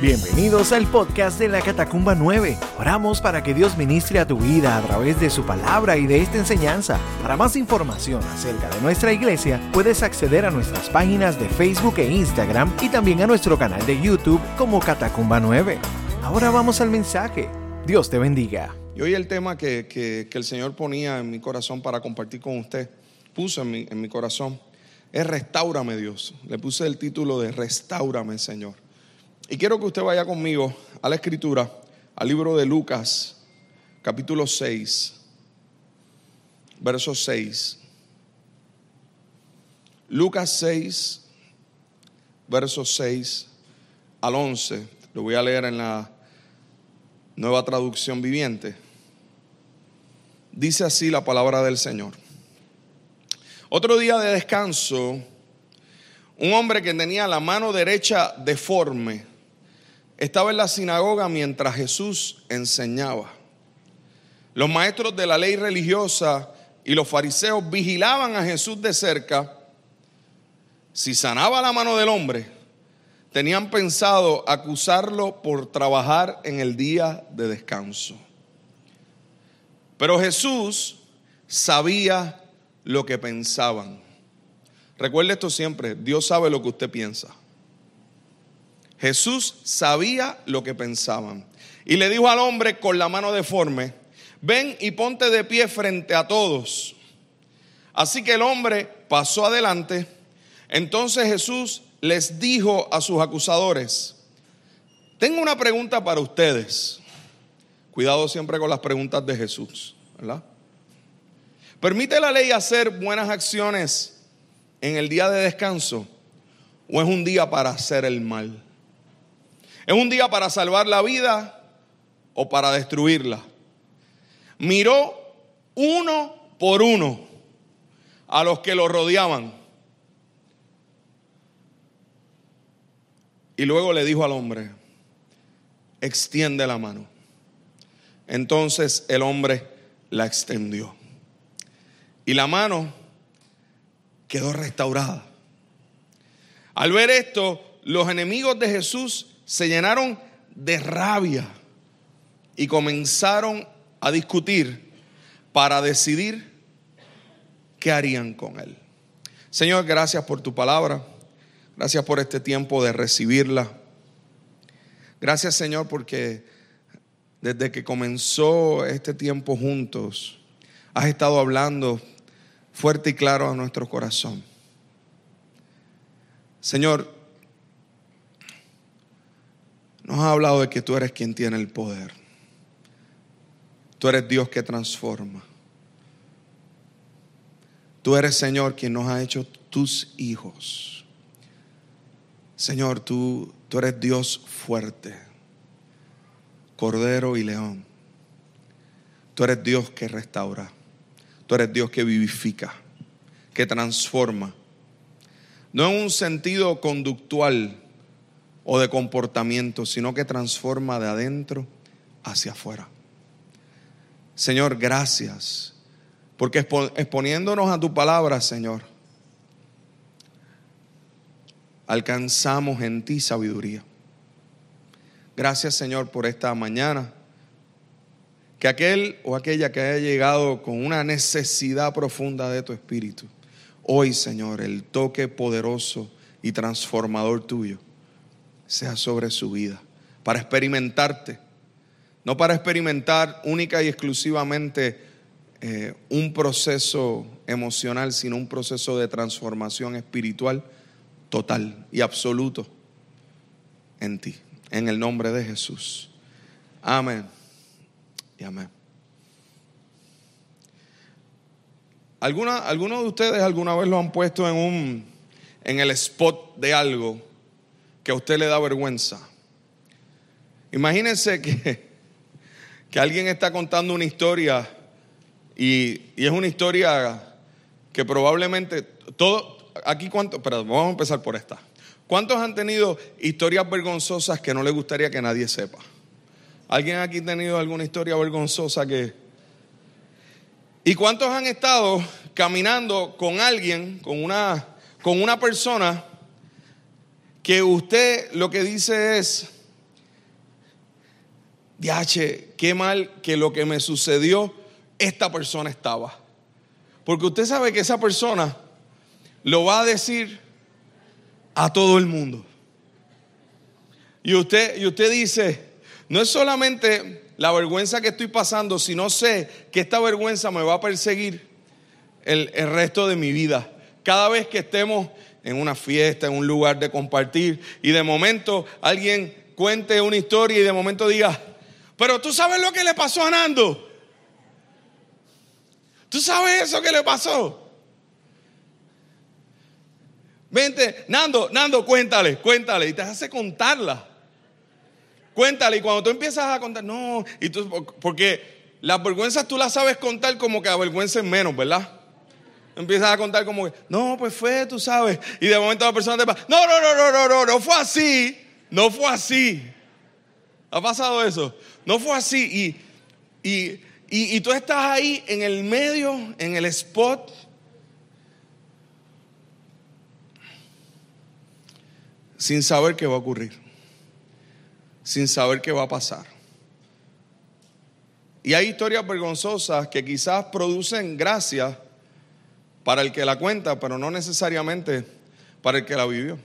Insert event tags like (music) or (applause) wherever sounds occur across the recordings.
Bienvenidos al podcast de la Catacumba 9. Oramos para que Dios ministre a tu vida a través de su palabra y de esta enseñanza. Para más información acerca de nuestra iglesia, puedes acceder a nuestras páginas de Facebook e Instagram y también a nuestro canal de YouTube como Catacumba 9. Ahora vamos al mensaje. Dios te bendiga. Y hoy el tema que, que- que el Señor ponía en mi corazón para compartir con usted, puso en mi, en mi corazón, es Restaurame Dios. Le puse el título de Restaurame Señor. Y quiero que usted vaya conmigo a la escritura, al libro de Lucas, capítulo 6, verso 6. Lucas 6, verso 6 al 11. Lo voy a leer en la nueva traducción viviente. Dice así la palabra del Señor. Otro día de descanso, un hombre que tenía la mano derecha deforme estaba en la sinagoga mientras Jesús enseñaba. Los maestros de la ley religiosa y los fariseos vigilaban a Jesús de cerca. Si sanaba la mano del hombre, tenían pensado acusarlo por trabajar en el día de descanso. Pero Jesús sabía lo que pensaban. Recuerde esto siempre, Dios sabe lo que usted piensa. Jesús sabía lo que pensaban. Y le dijo al hombre con la mano deforme, ven y ponte de pie frente a todos. Así que el hombre pasó adelante. Entonces Jesús les dijo a sus acusadores, tengo una pregunta para ustedes. Cuidado siempre con las preguntas de Jesús, ¿verdad? ¿Permite la ley hacer buenas acciones en el día de descanso o es un día para hacer el mal? ¿Es un día para salvar la vida o para destruirla? Miró uno por uno a los que lo rodeaban y luego le dijo al hombre, extiende la mano. Entonces el hombre la extendió. Y la mano quedó restaurada. Al ver esto, los enemigos de Jesús se llenaron de rabia y comenzaron a discutir para decidir qué harían con él. Señor, gracias por tu palabra. Gracias por este tiempo de recibirla. Gracias, Señor, porque desde que comenzó este tiempo juntos, has estado hablando fuerte y claro a nuestro corazón. Señor, nos has hablado de que tú eres quien tiene el poder. Tú eres Dios que transforma. Tú eres, Señor, quien nos ha hecho tus hijos. Señor, tú, tú eres Dios fuerte, Cordero y León. Tú eres Dios que restaura. Tú eres Dios que vivifica, que transforma. No en un sentido conductual o de comportamiento, sino que transforma de adentro hacia afuera. Señor, gracias, porque expo- exponiéndonos a tu palabra, Señor, alcanzamos en ti sabiduría. Gracias, Señor, por esta mañana. Que aquel o aquella que haya llegado con una necesidad profunda de tu espíritu, hoy, Señor, el toque poderoso y transformador tuyo sea sobre su vida, para experimentarte, no para experimentar única y exclusivamente eh, un proceso emocional, sino un proceso de transformación espiritual total y absoluto en ti, en el nombre de Jesús. Amén y amén. ¿Alguna, ¿Alguno de ustedes alguna vez lo han puesto en, un, en el spot de algo que a usted le da vergüenza? Imagínense que, (laughs) que alguien está contando una historia y, y es una historia que probablemente todo, aquí cuánto, perdón, vamos a empezar por esta. ¿Cuántos han tenido historias vergonzosas que no les gustaría que nadie sepa? ¿Alguien aquí ha tenido alguna historia vergonzosa que... ¿Y cuántos han estado caminando con alguien, con una, con una persona que usted lo que dice es, diache, qué mal que lo que me sucedió, esta persona estaba. Porque usted sabe que esa persona lo va a decir a todo el mundo. Y usted, y usted dice, no es solamente la vergüenza que estoy pasando, sino sé que esta vergüenza me va a perseguir el, el resto de mi vida. Cada vez que estemos en una fiesta, en un lugar de compartir, y de momento alguien cuente una historia y de momento diga, pero tú sabes lo que le pasó a Nando. ¿Tú sabes eso que le pasó? Vente, Nando, Nando, cuéntale, cuéntale. Y te hace contarla. Cuéntale. Y cuando tú empiezas a contar, no, y tú, porque las vergüenzas tú las sabes contar como que avergüencen menos, ¿verdad? Empiezas a contar como que, no, pues fue, tú sabes. Y de momento la persona te va, no, no, no, no, no, no, no fue así. No fue así. ¿Ha pasado eso? No fue así. Y, y, y, y tú estás ahí en el medio, en el spot sin saber qué va a ocurrir, sin saber qué va a pasar. Y hay historias vergonzosas que quizás producen gracia para el que la cuenta, pero no necesariamente para el que la vivió.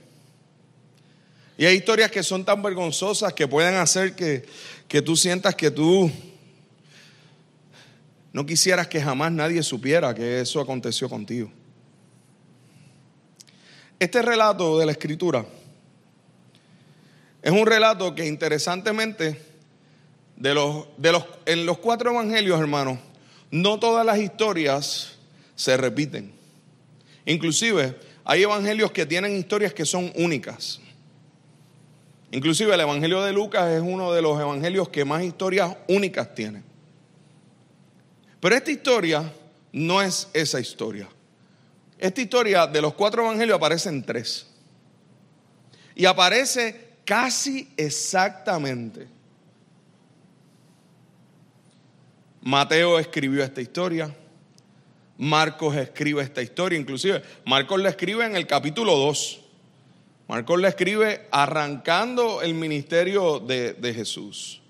Y hay historias que son tan vergonzosas que pueden hacer que, que tú sientas que tú no quisieras que jamás nadie supiera que eso aconteció contigo. Este relato de la escritura es un relato que interesantemente, de los, de los, en los cuatro evangelios, hermanos, no todas las historias se repiten. Inclusive hay evangelios que tienen historias que son únicas. Inclusive el Evangelio de Lucas es uno de los evangelios que más historias únicas tiene. Pero esta historia no es esa historia. Esta historia de los cuatro evangelios aparece en tres. Y aparece casi exactamente. Mateo escribió esta historia. Marcos escribe esta historia. Inclusive, Marcos la escribe en el capítulo 2. Marcos la escribe arrancando el ministerio de, de Jesús.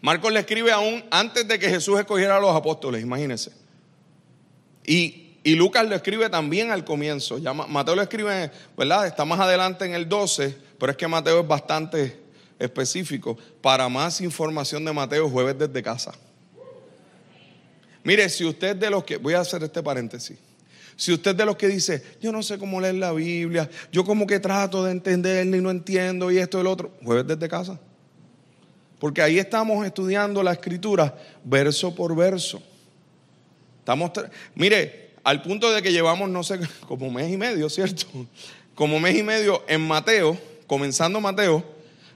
Marcos le escribe aún antes de que Jesús escogiera a los apóstoles, imagínense. Y y Lucas lo escribe también al comienzo. Ya Mateo lo escribe, ¿verdad? Está más adelante en el 12, pero es que Mateo es bastante específico. Para más información de Mateo, jueves desde casa. Mire, si usted de los que, voy a hacer este paréntesis. Si usted de los que dice, yo no sé cómo leer la Biblia, yo como que trato de entender y no entiendo y esto y lo otro, jueves desde casa. Porque ahí estamos estudiando la escritura verso por verso. Estamos, mire, al punto de que llevamos, no sé, (laughs) como mes y medio, ¿cierto? Como mes y medio en Mateo, comenzando Mateo,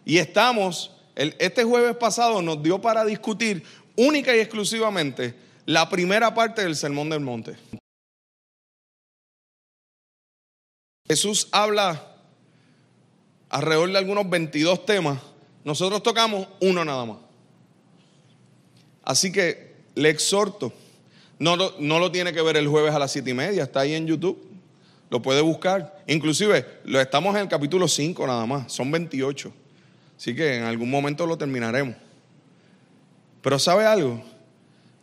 y estamos, este jueves pasado nos dio para discutir única y exclusivamente la primera parte del Sermón del Monte. Jesús habla alrededor de algunos 22 temas, nosotros tocamos uno nada más. Así que le exhorto no, lo tiene que ver el jueves a las siete y media, está ahí en YouTube. Lo puede buscar. Inclusive, lo estamos en el capítulo 5 nada más, son 28. Así que en algún momento lo terminaremos. Pero ¿sabe algo?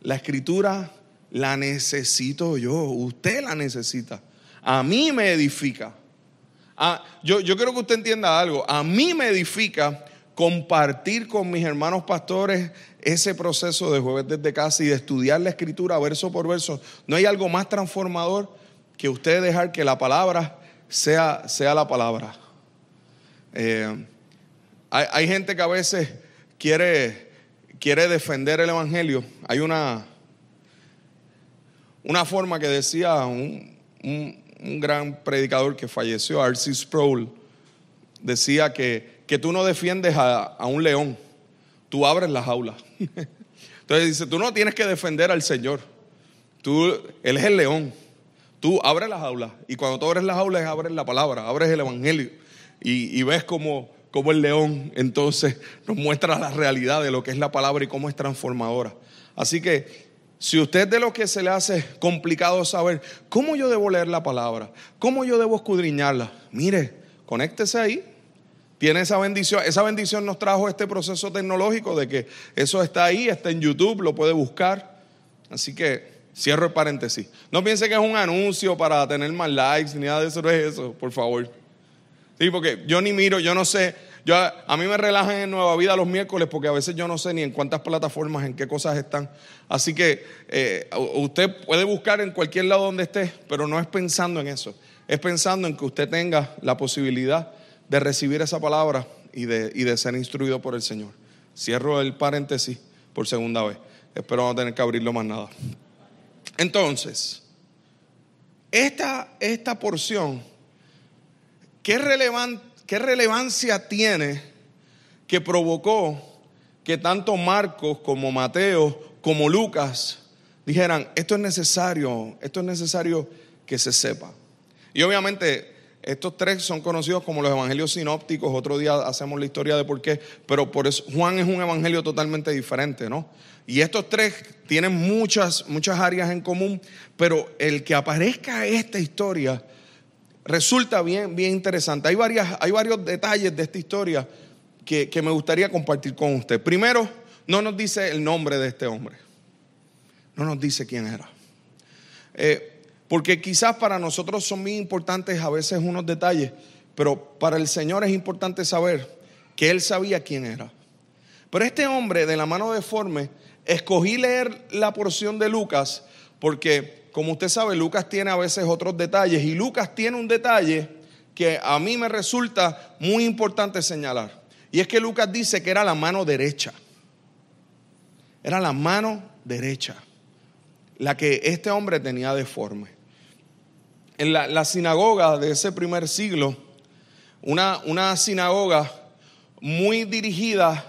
La escritura la necesito yo, usted la necesita. A mí me edifica. Yo, yo quiero que usted entienda algo. A mí me edifica compartir con mis hermanos pastores ese proceso de jueves desde casa y de estudiar la escritura verso por verso. No hay algo más transformador que usted dejar que la palabra sea, sea la palabra. Eh, hay, hay, gente que a veces quiere, quiere defender el Evangelio. Hay una, una forma que decía un, un gran predicador que falleció, R.C. Sproul, decía que que tú no defiendes a, un león, tú abres la jaula. (laughs) Entonces dice, tú no tienes que defender al Señor, tú, Él es el león, tú abres la jaula y cuando tú abres la jaula es abres la palabra, abres el Evangelio y, ves como, como el león entonces nos muestra la realidad de lo que es la palabra y cómo es transformadora. Así que si usted de lo que se le hace complicado saber cómo yo debo leer la palabra, cómo yo debo escudriñarla, mire, conéctese ahí tiene esa bendición. Esa bendición nos trajo este proceso tecnológico de que eso está ahí, está en YouTube, lo puede buscar. Así que cierro el paréntesis. No piense que es un anuncio para tener más likes, ni nada de eso, no es eso, por favor. Sí, porque yo ni miro, yo no sé. Yo, a mí me relajan en Nueva Vida los miércoles porque a veces yo no sé ni en cuántas plataformas, en qué cosas están. Así que eh, usted puede buscar en cualquier lado donde esté, pero no es pensando en eso. Es pensando en que usted tenga la posibilidad de recibir esa palabra y de, y de ser instruido por el Señor. Cierro el paréntesis por segunda vez. Espero no tener que abrirlo más nada. Entonces, esta, esta porción ¿Qué, ¿Qué relevancia tiene que provocó que tanto Marcos como Mateo como Lucas dijeran, esto es necesario, esto es necesario que se sepa? Y obviamente estos tres son conocidos como los evangelios sinópticos, otro día hacemos la historia de por qué, pero por eso Juan es un evangelio totalmente diferente, ¿no? Y estos tres tienen muchas, muchas áreas en común, pero el que aparezca esta historia resulta bien, bien interesante. Hay, varias, hay varios detalles de esta historia que, me gustaría compartir con usted. Primero, no nos dice el nombre de este hombre. No nos dice quién era. Eh, porque quizás para nosotros son muy importantes a veces unos detalles, pero para el Señor es importante saber que Él sabía quién era. Pero este hombre de la mano deforme, escogí leer la porción de Lucas porque como usted sabe, Lucas tiene a veces otros detalles y Lucas tiene un detalle que a mí me resulta muy importante señalar. Y es que Lucas dice que era la mano derecha. Era la mano derecha la que este hombre tenía deforme. En la, sinagoga de ese primer siglo, una, una sinagoga muy dirigida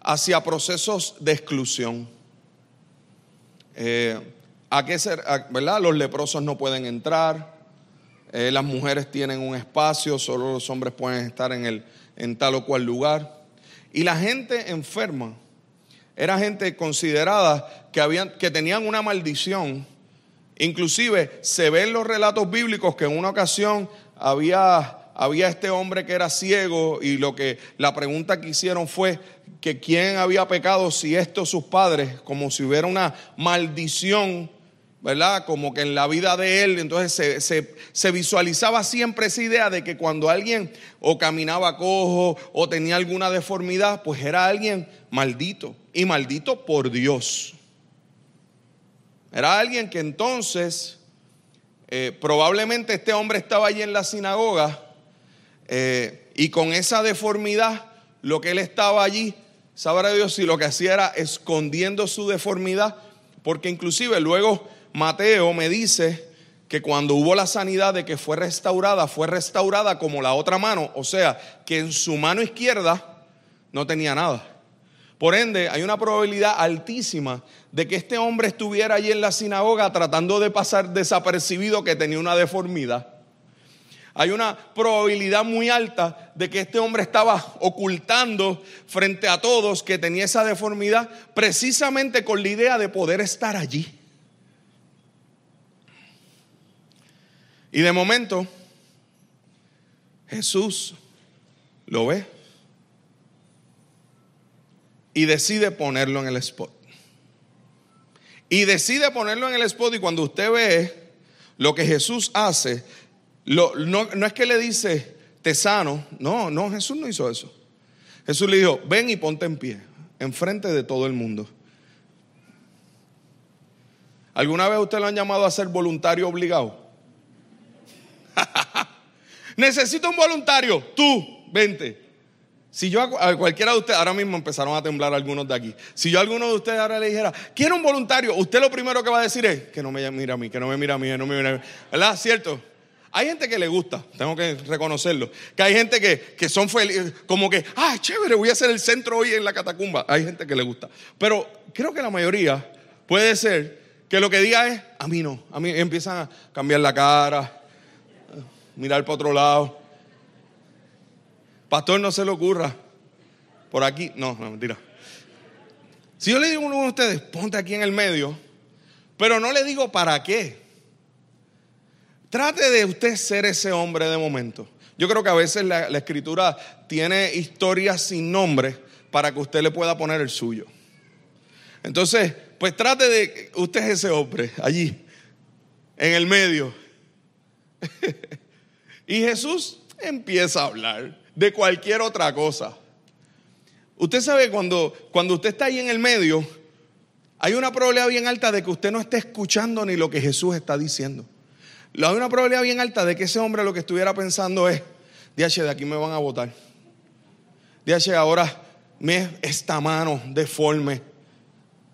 hacia procesos de exclusión. Eh, ¿A qué ser, verdad? Los leprosos no pueden entrar, eh, las mujeres tienen un espacio, solo los hombres pueden estar en, el, en tal o cual lugar. Y la gente enferma era gente considerada que, habían, que tenían una maldición. Inclusive se ven los relatos bíblicos que en una ocasión había, había este hombre que era ciego y lo que la pregunta que hicieron fue que quién había pecado si estos sus padres, como si hubiera una maldición ¿verdad? Como que en la vida de él, entonces se, visualizaba siempre esa idea de que cuando alguien o caminaba cojo o tenía alguna deformidad, pues era alguien maldito y maldito por Dios. Era alguien que entonces, eh, probablemente este hombre estaba allí en la sinagoga eh, y con esa deformidad, lo que él estaba allí, sabrá Dios si lo que hacía era escondiendo su deformidad, porque inclusive luego Mateo me dice que cuando hubo la sanidad de que fue restaurada, fue restaurada como la otra mano, o sea, que en su mano izquierda no tenía nada. Por ende, hay una probabilidad altísima de que este hombre estuviera allí en la sinagoga tratando de pasar desapercibido que tenía una deformidad. Hay una probabilidad muy alta de que este hombre estaba ocultando frente a todos que tenía esa deformidad precisamente con la idea de poder estar allí. Y de momento, Jesús lo ve y decide ponerlo en el spot. Y decide ponerlo en el spot y cuando usted ve lo que Jesús hace, no, no es que le dice, te sano, no, no, Jesús no hizo eso. Jesús le dijo, ven y ponte en pie, enfrente de todo el mundo. ¿Alguna vez usted lo han llamado a ser voluntario obligado? (laughs) Necesito un voluntario. Tú, vente. Si yo a cualquiera de ustedes, ahora mismo empezaron a temblar algunos de aquí. Si yo a alguno de ustedes ahora le dijera, quiero un voluntario, usted lo primero que va a decir es que no me mira a mí, que no me mira a mí, que no me mira a mí. ¿Verdad? ¿Cierto? Hay gente que le gusta, tengo que reconocerlo. Que hay gente que, que son felices, como que, ah, chévere, voy a ser el centro hoy en la catacumba. Hay gente que le gusta. Pero creo que la mayoría puede ser que lo que diga es, a mí no. A mí empiezan a cambiar la cara, mirar para otro lado. Pastor, no se le ocurra. Por aquí, no, no, mentira. Si yo le digo a uno de ustedes, ponte aquí en el medio, pero no le digo para qué. Trate de usted ser ese hombre de momento. Yo creo que a veces la, la escritura tiene historias sin nombre para que usted le pueda poner el suyo. Entonces, pues trate de, usted es ese hombre allí, en el medio. (laughs) y Jesús empieza a hablar de cualquier otra cosa. Usted sabe cuando, cuando usted está ahí en el medio, hay una probabilidad bien alta de que usted no esté escuchando ni lo que Jesús está diciendo. Hay una probabilidad bien alta de que ese hombre lo que estuviera pensando es, DH, de aquí me van a votar. DH, ahora me esta mano deforme.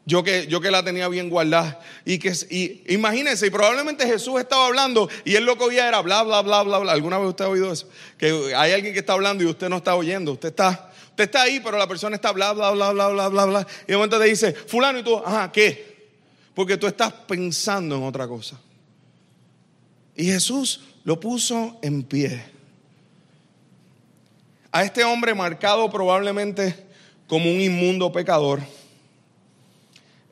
Yo que, yo que la tenía bien guardada. Y que y, imagínense, y probablemente Jesús estaba hablando y él lo que oía era bla, bla, bla, bla, bla. ¿Alguna vez usted ha oído eso? Que hay alguien que está hablando y usted no está oyendo. Usted está, usted está ahí, pero la persona está bla, bla, bla, bla, bla, bla, bla. Y de momento te dice, fulano, y tú, ajá, ¿qué? Porque tú estás pensando en otra cosa. Y Jesús lo puso en pie. A este hombre marcado probablemente como un inmundo pecador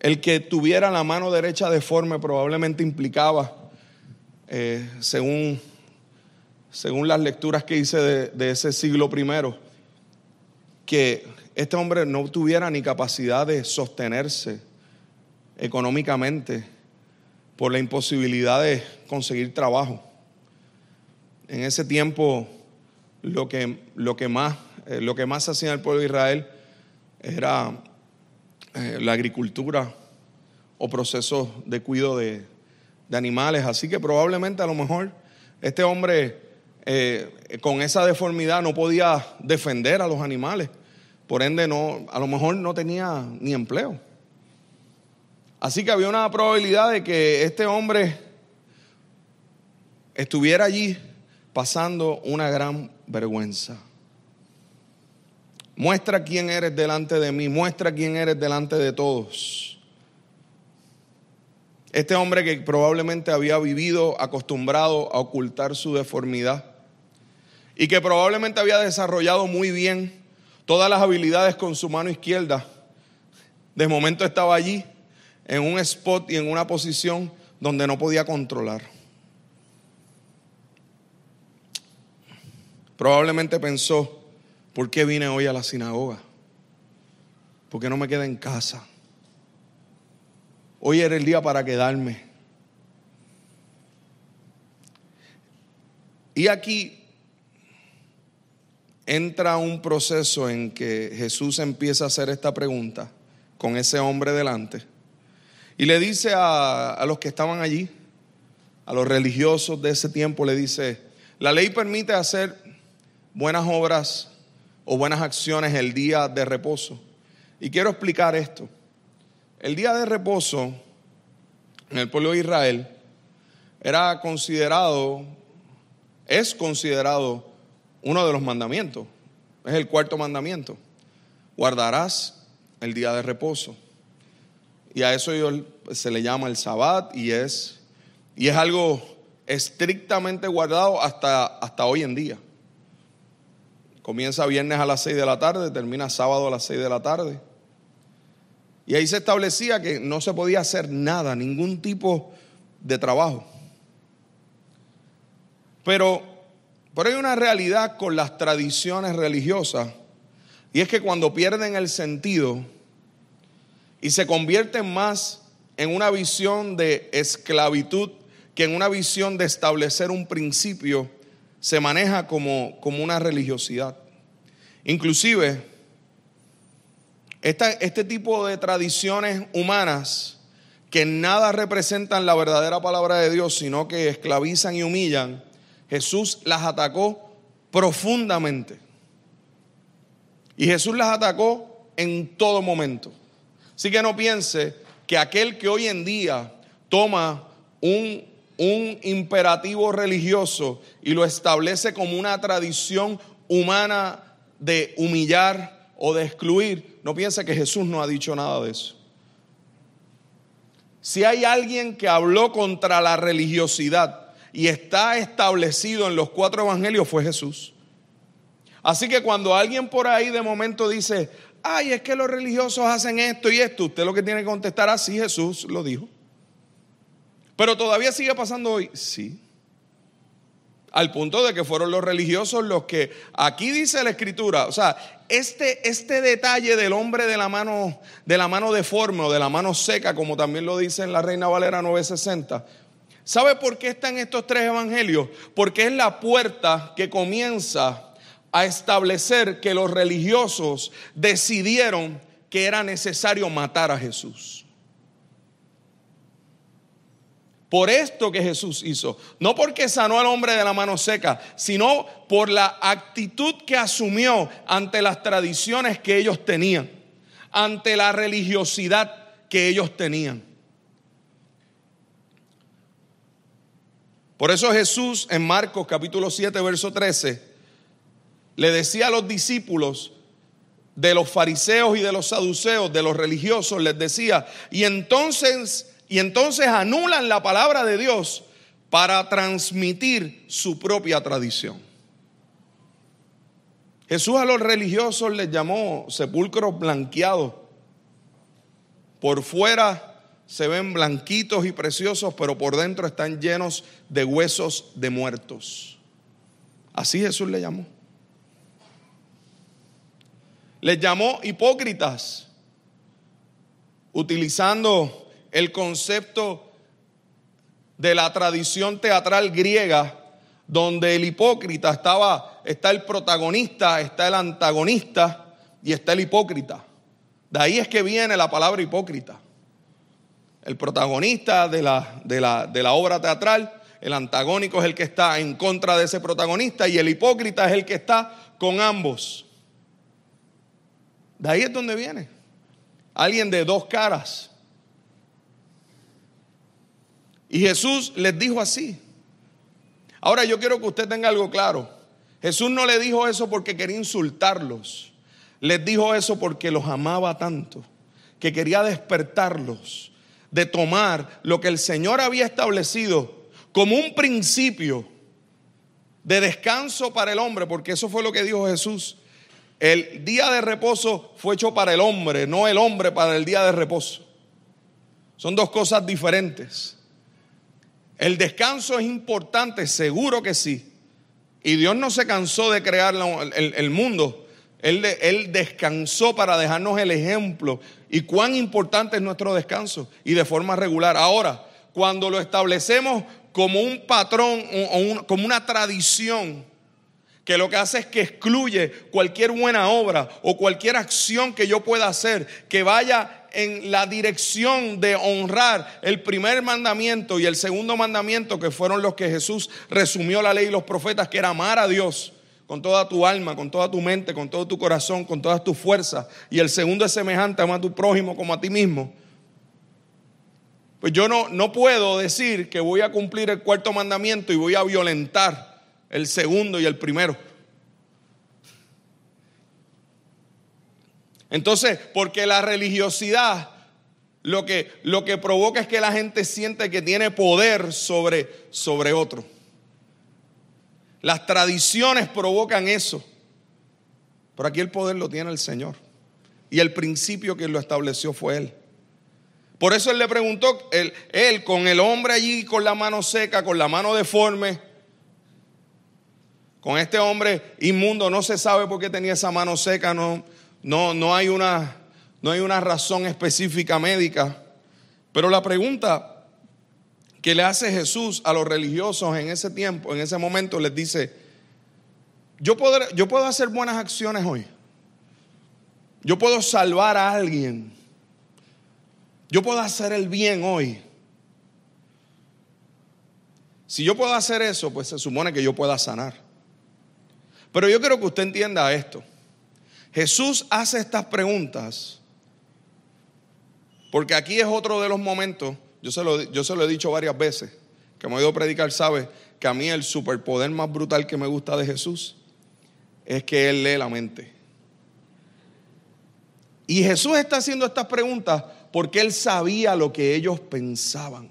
el que tuviera la mano derecha deforme probablemente implicaba, eh, según, según las lecturas que hice de, ese siglo primero, que este hombre no tuviera ni capacidad de sostenerse económicamente por la imposibilidad de conseguir trabajo. En ese tiempo lo que, lo que más, eh, lo que más hacía el pueblo de Israel era eh, la agricultura o procesos de cuidado de, animales. Así que probablemente a lo mejor este hombre eh, con esa deformidad no podía defender a los animales. Por ende, no, a lo mejor no tenía ni empleo. Así que había una probabilidad de que este hombre estuviera allí pasando una gran vergüenza. Muestra quién eres delante de mí, muestra quién eres delante de todos. Este hombre que probablemente había vivido acostumbrado a ocultar su deformidad y que probablemente había desarrollado muy bien todas las habilidades con su mano izquierda, de momento estaba allí en un spot y en una posición donde no podía controlar. Probablemente pensó, ¿Por qué vine hoy a la sinagoga? ¿Por qué no me quedé en casa? Hoy era el día para quedarme. Y aquí entra un proceso en que Jesús empieza a hacer esta pregunta con ese hombre delante. Y le dice a, a, los que estaban allí, a los religiosos de ese tiempo, le dice, la ley permite hacer buenas obras o buenas acciones el día de reposo. Y quiero explicar esto. El día de reposo en el pueblo de Israel era considerado, es considerado uno de los mandamientos. Es el cuarto mandamiento. Guardarás el día de reposo. Y a eso se le llama el sabbat y es, y es algo estrictamente guardado hasta, hasta hoy en día. Comienza viernes a las 6 de la tarde, termina sábado a las 6 de la tarde. Y ahí se establecía que no se podía hacer nada, ningún tipo de trabajo. Pero, pero hay una realidad con las tradiciones religiosas, y es que cuando pierden el sentido y se convierten más en una visión de esclavitud que en una visión de establecer un principio, se maneja como, como una religiosidad. Inclusive, este tipo de tradiciones humanas que nada representan la verdadera palabra de Dios, sino que esclavizan y humillan, Jesús las atacó profundamente. Y Jesús las atacó en todo momento. Así que no piense que aquel que hoy en día toma un un imperativo religioso y lo establece como una tradición humana de humillar o de excluir, no piense que Jesús no ha dicho nada de eso. Si hay alguien que habló contra la religiosidad y está establecido en los cuatro evangelios, fue Jesús. Así que cuando alguien por ahí de momento dice, ay, es que los religiosos hacen esto y esto, usted lo que tiene que contestar así, Jesús lo dijo. Pero todavía sigue pasando hoy. Sí. Al punto de que fueron los religiosos los que, aquí dice la escritura, o sea, este, este detalle del hombre de la mano, de la mano deforme o de la mano seca, como también lo dice en la Reina Valera 960, ¿sabe por qué están estos tres evangelios? Porque es la puerta que comienza a establecer que los religiosos decidieron que era necesario matar a Jesús. Por esto que Jesús hizo, no porque sanó al hombre de la mano seca, sino por la actitud que asumió ante las tradiciones que ellos tenían, ante la religiosidad que ellos tenían. Por eso Jesús en Marcos capítulo 7, verso 13, le decía a los discípulos de los fariseos y de los saduceos, de los religiosos, les decía, y entonces, y entonces anulan la palabra de Dios para transmitir su propia tradición. Jesús a los religiosos les llamó sepulcros blanqueados. Por fuera se ven blanquitos y preciosos, pero por dentro están llenos de huesos de muertos. Así Jesús le llamó les llamó hipócritas, utilizando el concepto de la tradición teatral griega, donde el hipócrita estaba, está el protagonista, está el antagonista y está el hipócrita. De ahí es que viene la palabra hipócrita. El protagonista de la, de la, de la obra teatral, el antagónico es el que está en contra de ese protagonista y el hipócrita es el que está con ambos. De ahí es donde viene. Alguien de dos caras. Y Jesús les dijo así. Ahora yo quiero que usted tenga algo claro. Jesús no le dijo eso porque quería insultarlos. Les dijo eso porque los amaba tanto, que quería despertarlos de tomar lo que el Señor había establecido como un principio de descanso para el hombre, porque eso fue lo que dijo Jesús. El día de reposo fue hecho para el hombre, no el hombre para el día de reposo. Son dos cosas diferentes. El descanso es importante, seguro que sí. Y Dios no se cansó de crear el, mundo. Él, descansó para dejarnos el ejemplo y cuán importante es nuestro descanso y de forma regular. Ahora, cuando lo establecemos como un patrón o como una tradición, que lo que hace es que excluye cualquier buena obra o cualquier acción que yo pueda hacer que vaya en la dirección de honrar el primer mandamiento y el segundo mandamiento que fueron los que Jesús resumió la ley y los profetas, que era amar a Dios con toda tu alma, con toda tu mente, con todo tu corazón, con todas tus fuerzas. Y el segundo es semejante, ama a tu prójimo como a ti mismo. Pues yo no, no puedo decir que voy a cumplir el cuarto mandamiento y voy a violentar el segundo y el primero. Entonces, porque la religiosidad lo que, lo que provoca es que la gente siente que tiene poder sobre, sobre otro. Las tradiciones provocan eso. Pero aquí el poder lo tiene el Señor. Y el principio que lo estableció fue Él. Por eso Él le preguntó, él, él con el hombre allí con la mano seca, con la mano deforme, con este hombre inmundo no se sabe por qué tenía esa mano seca, no, no, no, hay, una, no hay una razón específica médica. Pero la pregunta que le hace Jesús a los religiosos en ese tiempo, en ese momento, les dice, yo, yo puedo hacer buenas acciones hoy. Yo puedo salvar a alguien. Yo puedo hacer el bien hoy. Si yo puedo hacer eso, pues se supone que yo pueda sanar. Pero yo quiero que usted entienda esto. Jesús hace estas preguntas porque aquí es otro de los momentos, yo se lo, yo se lo he dicho varias veces, que me he oído predicar, sabe que a mí el superpoder más brutal que me gusta de Jesús es que Él lee la mente. Y Jesús está haciendo estas preguntas porque Él sabía lo que ellos pensaban.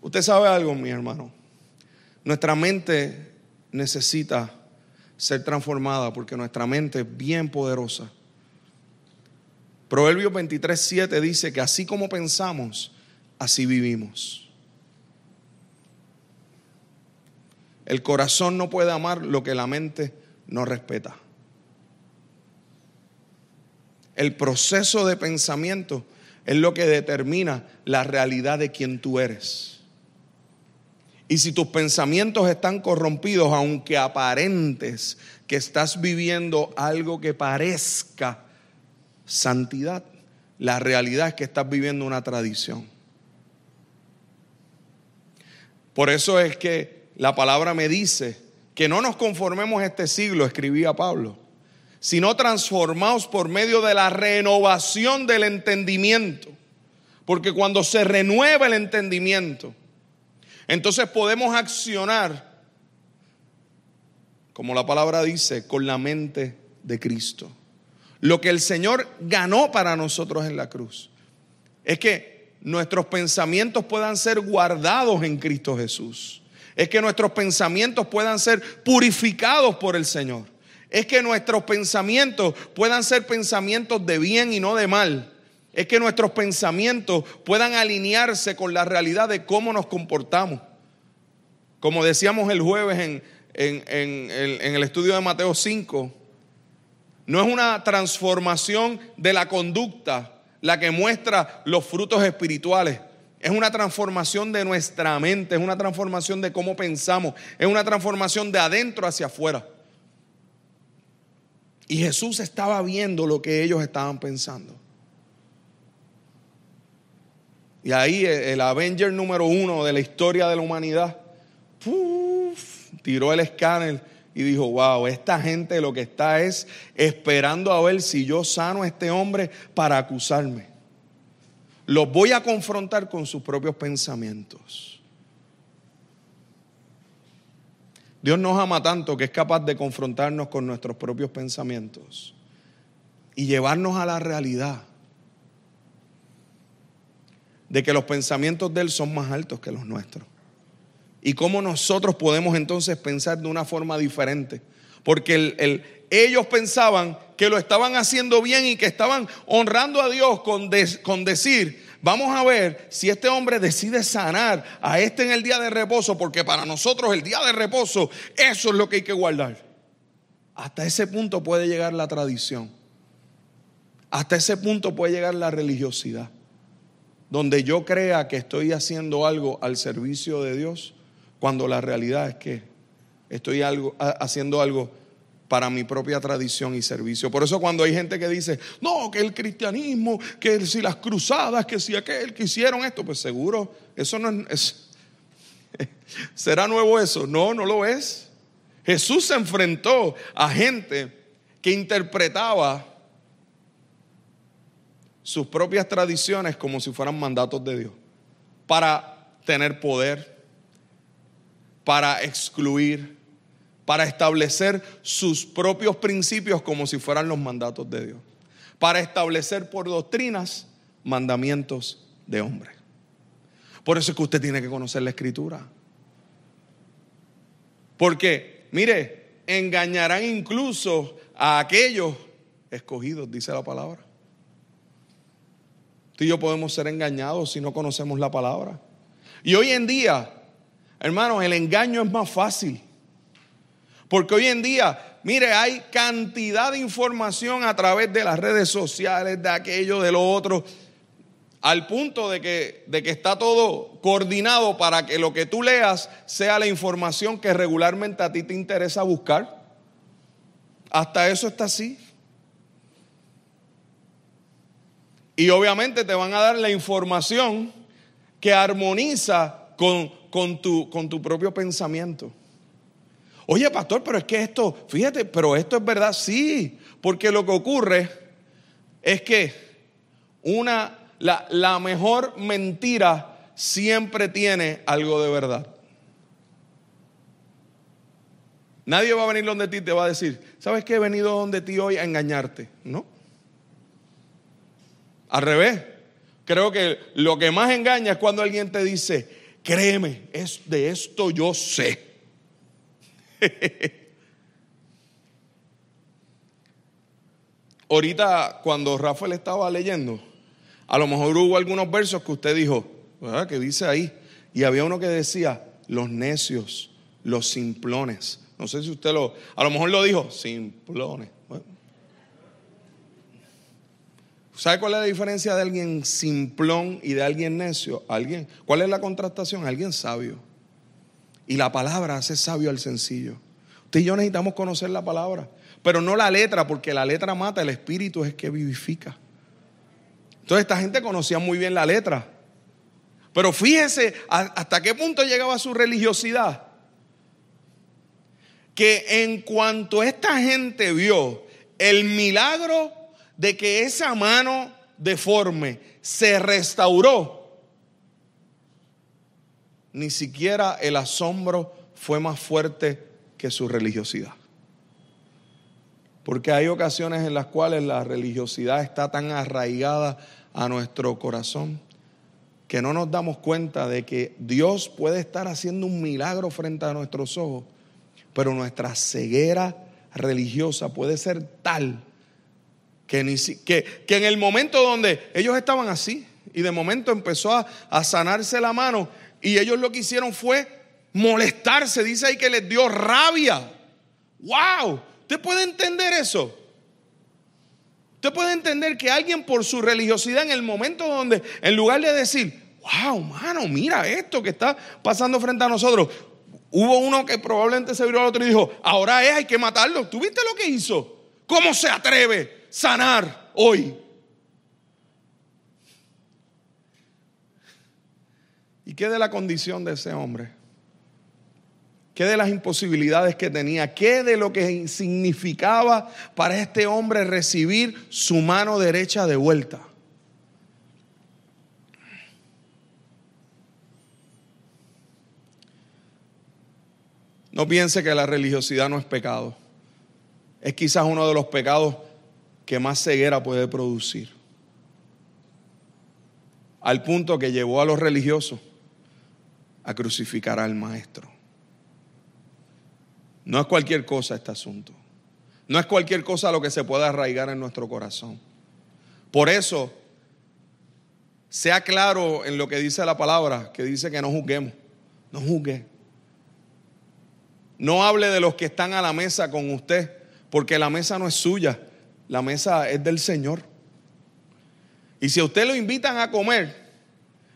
Usted sabe algo, mi hermano. Nuestra mente necesita ser transformada porque nuestra mente es bien poderosa. Proverbios 23, 7 dice que así como pensamos, así vivimos. el corazón no puede amar lo que la mente no respeta. El proceso de pensamiento es lo que determina la realidad de quien tú eres. Y si tus pensamientos están corrompidos, aunque aparentes que estás viviendo algo que parezca santidad, la realidad es que estás viviendo una tradición. Por eso es que la palabra me dice que no nos conformemos a este siglo, escribía Pablo, sino transformados por medio de la renovación del entendimiento. Porque cuando se renueva el entendimiento, entonces podemos accionar, como la palabra dice, con la mente de Cristo. Lo que el Señor ganó para nosotros en la cruz es que nuestros pensamientos puedan ser guardados en Cristo Jesús. Es que nuestros pensamientos puedan ser purificados por el Señor. Es que nuestros pensamientos puedan ser pensamientos de bien y no de mal es que nuestros pensamientos puedan alinearse con la realidad de cómo nos comportamos. Como decíamos el jueves en, en, el estudio de Mateo 5, no es una transformación de la conducta la que muestra los frutos espirituales. Es una transformación de nuestra mente, es una transformación de cómo pensamos, es una transformación de adentro hacia afuera. Y Jesús estaba viendo lo que ellos estaban pensando. Y ahí el Avenger número uno de la historia de la humanidad tiró el escáner y dijo, wow, esta gente lo que está es esperando a ver si yo sano a este hombre para acusarme. Los voy a confrontar con sus propios pensamientos. Dios nos ama tanto que es capaz de confrontarnos con nuestros propios pensamientos y llevarnos a la realidad de que los pensamientos de Él son más altos que los nuestros. Y cómo nosotros podemos entonces pensar de una forma diferente. Porque ellos pensaban que lo estaban haciendo bien y que estaban honrando a Dios con, con decir, vamos a ver si este hombre decide sanar a este en el día de reposo, porque para nosotros el día de reposo, eso es lo que hay que guardar. Hasta ese punto puede llegar la tradición. Hasta ese punto puede llegar la religiosidad donde yo crea que estoy haciendo algo al servicio de Dios, cuando la realidad es que estoy algo, haciendo algo para mi propia tradición y servicio. Por eso cuando hay gente que dice, no, que el cristianismo, que si las cruzadas, que si aquel que hicieron esto, pues seguro, eso no es, (laughs) ¿será nuevo eso? No, no lo es. Jesús se enfrentó a gente que interpretaba sus propias tradiciones como si fueran mandatos de Dios, para tener poder, para excluir, para establecer sus propios principios como si fueran los mandatos de Dios, para establecer por doctrinas mandamientos de hombre. Por eso es que usted tiene que conocer la escritura. Porque, mire, engañarán incluso a aquellos escogidos, dice la palabra. Tú y yo podemos ser engañados si no conocemos la palabra. Y hoy en día, hermanos, el engaño es más fácil. Porque hoy en día, mire, hay cantidad de información a través de las redes sociales, de aquello, de lo otro, al punto de que, de que está todo coordinado para que lo que tú leas sea la información que regularmente a ti te interesa buscar. Hasta eso está así. Y obviamente te van a dar la información que armoniza con, con, tu, con tu propio pensamiento. Oye, pastor, pero es que esto, fíjate, pero esto es verdad, sí, porque lo que ocurre es que una, la, la mejor mentira siempre tiene algo de verdad. Nadie va a venir donde ti y te va a decir, ¿sabes qué? He venido donde ti hoy a engañarte. No. Al revés, creo que lo que más engaña es cuando alguien te dice, créeme, es de esto yo sé. (laughs) Ahorita, cuando Rafael estaba leyendo, a lo mejor hubo algunos versos que usted dijo, ¿verdad? Que dice ahí. Y había uno que decía, los necios los simplones. No sé si usted lo, a lo mejor lo dijo, simplones. ¿Sabe cuál es la diferencia de alguien simplón y de alguien necio? Alguien, ¿cuál es la contrastación? Alguien sabio. Y la palabra hace sabio al sencillo. Usted y yo necesitamos conocer la palabra, pero no la letra, porque la letra mata, el espíritu es que vivifica. Entonces esta gente conocía muy bien la letra. Pero fíjese hasta qué punto llegaba su religiosidad. Que en cuanto esta gente vio el milagro de que esa mano deforme se restauró, ni siquiera el asombro fue más fuerte que su religiosidad. Porque hay ocasiones en las cuales la religiosidad está tan arraigada a nuestro corazón que no nos damos cuenta de que Dios puede estar haciendo un milagro frente a nuestros ojos, pero nuestra ceguera religiosa puede ser tal que, que, en el momento donde ellos estaban así y de momento empezó a, a sanarse la mano y ellos lo que hicieron fue molestarse, dice ahí que les dio rabia. ¡Wow! ¿Usted puede entender eso? Usted puede entender que alguien por su religiosidad en el momento donde, en lugar de decir, wow, mano, mira esto que está pasando frente a nosotros, hubo uno que probablemente se viró al otro y dijo, ahora es, hay que matarlo. ¿Tú viste lo que hizo? ¿Cómo se atreve? Sanar hoy. ¿Y qué de la condición de ese hombre? ¿Qué de las imposibilidades que tenía? ¿Qué de lo que significaba para este hombre recibir su mano derecha de vuelta? No piense que la religiosidad no es pecado. Es quizás uno de los pecados que más ceguera puede producir. Al punto que llevó a los religiosos a crucificar al maestro. No es cualquier cosa este asunto. No es cualquier cosa lo que se pueda arraigar en nuestro corazón. Por eso, sea claro en lo que dice la palabra, que dice que no juzguemos. No juzgue. No hable de los que están a la mesa con usted, porque la mesa no es suya, la mesa es del Señor. Y si a usted lo invitan a comer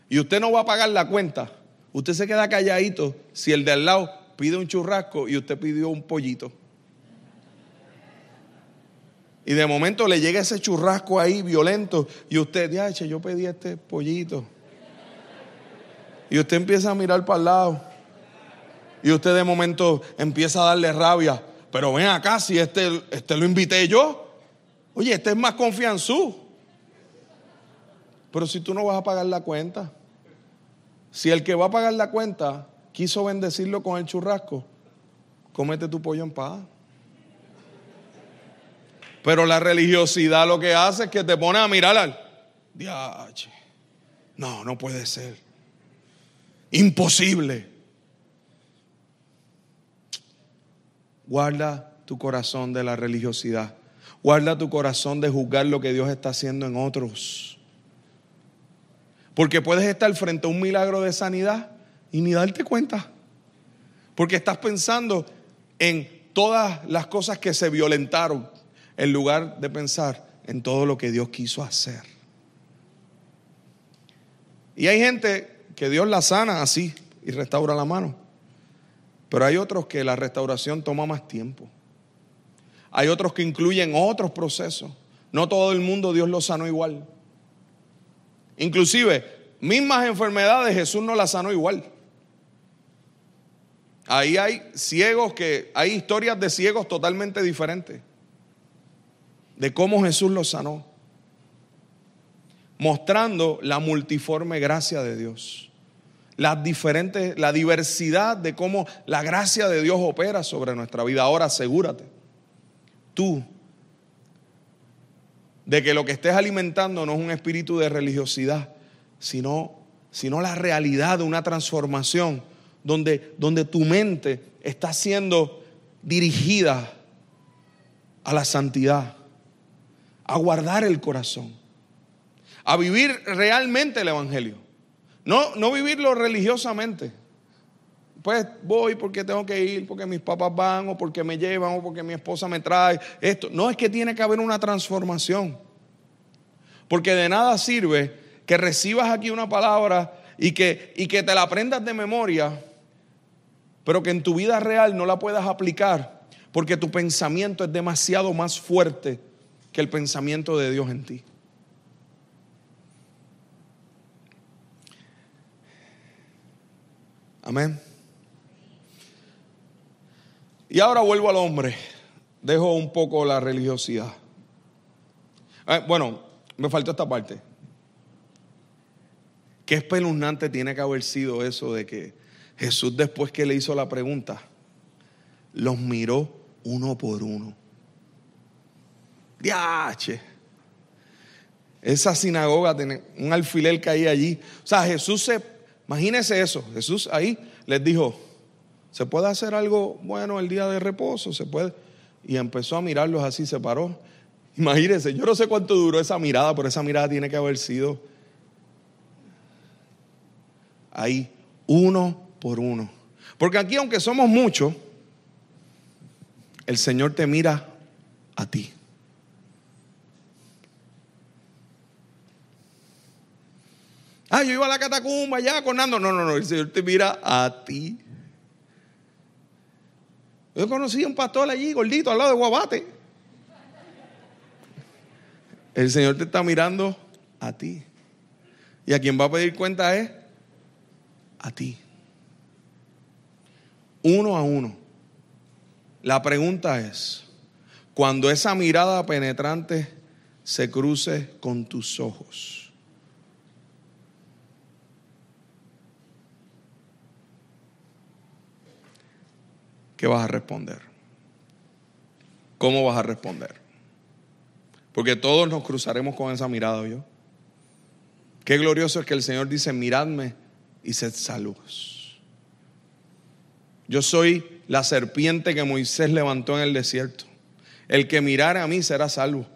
y usted no va a pagar la cuenta, usted se queda calladito si el de al lado pide un churrasco y usted pidió un pollito. Y de momento le llega ese churrasco ahí violento y usted, ya, yo pedí este pollito. Y usted empieza a mirar para el lado. Y usted de momento empieza a darle rabia. Pero ven acá, si este, este lo invité yo. Oye, este es más confianzú. Pero si tú no vas a pagar la cuenta, si el que va a pagar la cuenta quiso bendecirlo con el churrasco, cómete tu pollo en paz. Pero la religiosidad lo que hace es que te pone a mirar al diache. No, no puede ser. Imposible. Guarda tu corazón de la religiosidad. Guarda tu corazón de juzgar lo que Dios está haciendo en otros. Porque puedes estar frente a un milagro de sanidad y ni darte cuenta. Porque estás pensando en todas las cosas que se violentaron en lugar de pensar en todo lo que Dios quiso hacer. Y hay gente que Dios la sana así y restaura la mano. Pero hay otros que la restauración toma más tiempo. Hay otros que incluyen otros procesos. No todo el mundo Dios lo sanó igual. Inclusive, mismas enfermedades Jesús no las sanó igual. Ahí hay ciegos que, hay historias de ciegos totalmente diferentes. De cómo Jesús los sanó. Mostrando la multiforme gracia de Dios. Las diferentes, la diversidad de cómo la gracia de Dios opera sobre nuestra vida. Ahora asegúrate tú de que lo que estés alimentando no es un espíritu de religiosidad, sino, sino la realidad de una transformación donde, donde tu mente está siendo dirigida a la santidad, a guardar el corazón, a vivir realmente el Evangelio. No, no vivirlo religiosamente. Pues voy porque tengo que ir, porque mis papás van, o porque me llevan, o porque mi esposa me trae. Esto. No es que tiene que haber una transformación. Porque de nada sirve que recibas aquí una palabra y que, y que te la aprendas de memoria, pero que en tu vida real no la puedas aplicar, porque tu pensamiento es demasiado más fuerte que el pensamiento de Dios en ti. Amén. Y ahora vuelvo al hombre. Dejo un poco la religiosidad. Eh, bueno, me faltó esta parte. Qué espeluznante tiene que haber sido eso de que Jesús después que le hizo la pregunta, los miró uno por uno. Diache. Esa sinagoga tiene un alfiler caía allí. O sea, Jesús se, imagínese eso. Jesús ahí les dijo, ¿Se puede hacer algo bueno el día de reposo? ¿Se puede? Y empezó a mirarlos así, se paró. Imagínense, yo no sé cuánto duró esa mirada, pero esa mirada tiene que haber sido ahí, uno por uno. Porque aquí, aunque somos muchos, el Señor te mira a ti. Ah, yo iba a la catacumba ya con Nando. No, no, no, el Señor te mira a ti. Yo conocí a un pastor allí, gordito, al lado de Guabate. El Señor te está mirando a ti. Y a quien va a pedir cuenta es a ti. Uno a uno. La pregunta es, cuando esa mirada penetrante se cruce con tus ojos, ¿qué vas a responder? ¿Cómo vas a responder? Porque todos nos cruzaremos con esa mirada, ¿yo? Qué glorioso es que el Señor dice, miradme y sed salvos. Yo soy la serpiente que Moisés levantó en el desierto. El que mirare a mí será salvo.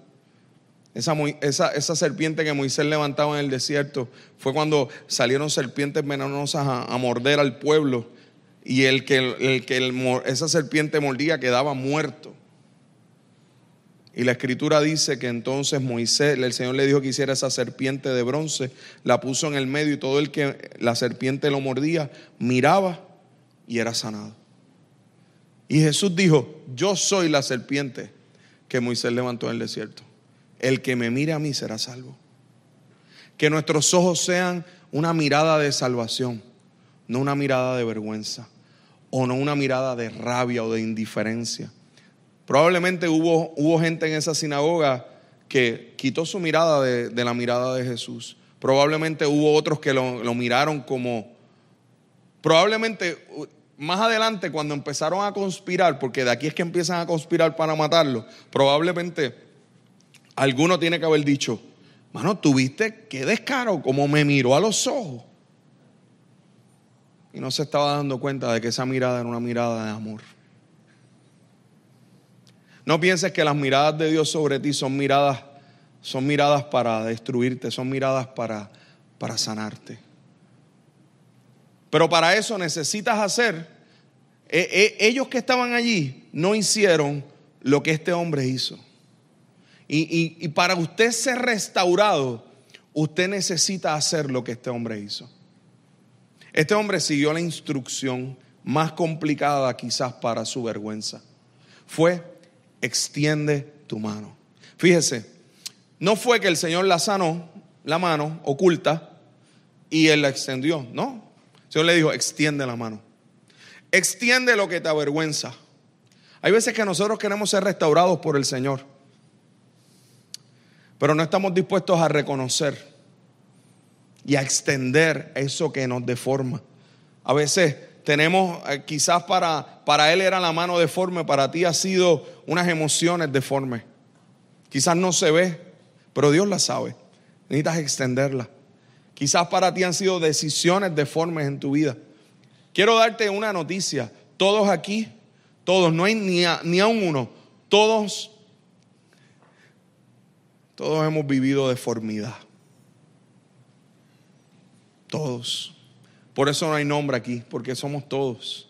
Esa, esa, serpiente que Moisés levantaba en el desierto fue cuando salieron serpientes venenosas a morder al pueblo y el que, el que esa serpiente mordía quedaba muerto. Y la escritura dice que entonces Moisés, el Señor le dijo que hiciera esa serpiente de bronce, la puso en el medio y todo el que la serpiente lo mordía miraba y era sanado. Y Jesús dijo, yo soy la serpiente que Moisés levantó en el desierto. El que me mire a mí será salvo. Que nuestros ojos sean una mirada de salvación, no una mirada de vergüenza o no una mirada de rabia o de indiferencia. Probablemente hubo, hubo gente en esa sinagoga que quitó su mirada de, la mirada de Jesús. Probablemente hubo otros que lo, lo miraron como... Probablemente más adelante cuando empezaron a conspirar, porque de aquí es que empiezan a conspirar para matarlo, probablemente alguno tiene que haber dicho, mano, tuviste qué descaro, como me miró a los ojos y no se estaba dando cuenta de que esa mirada era una mirada de amor. No pienses que las miradas de Dios sobre ti son miradas, son miradas para destruirte, son miradas para, para sanarte. Pero para eso necesitas hacer, e, e, ellos que estaban allí no hicieron lo que este hombre hizo. Y, y para usted ser restaurado, usted necesita hacer lo que este hombre hizo. Este hombre siguió la instrucción más complicada quizás para su vergüenza. Fue, extiende tu mano. Fíjese, no fue que el Señor la sanó, la mano oculta, y él la extendió. No, el Señor le dijo, extiende la mano. Extiende lo que te avergüenza. Hay veces que nosotros queremos ser restaurados por el Señor, pero no estamos dispuestos a reconocer y a extender eso que nos deforma. A veces tenemos, eh, quizás para, para él era la mano deforme, para ti ha sido unas emociones deformes. Quizás no se ve, pero Dios la sabe. Necesitas extenderla. Quizás para ti han sido decisiones deformes en tu vida. Quiero darte una noticia. Todos aquí, todos, no hay ni a, ni uno, todos, todos hemos vivido deformidad. Todos. Por eso no hay nombre aquí, porque somos todos.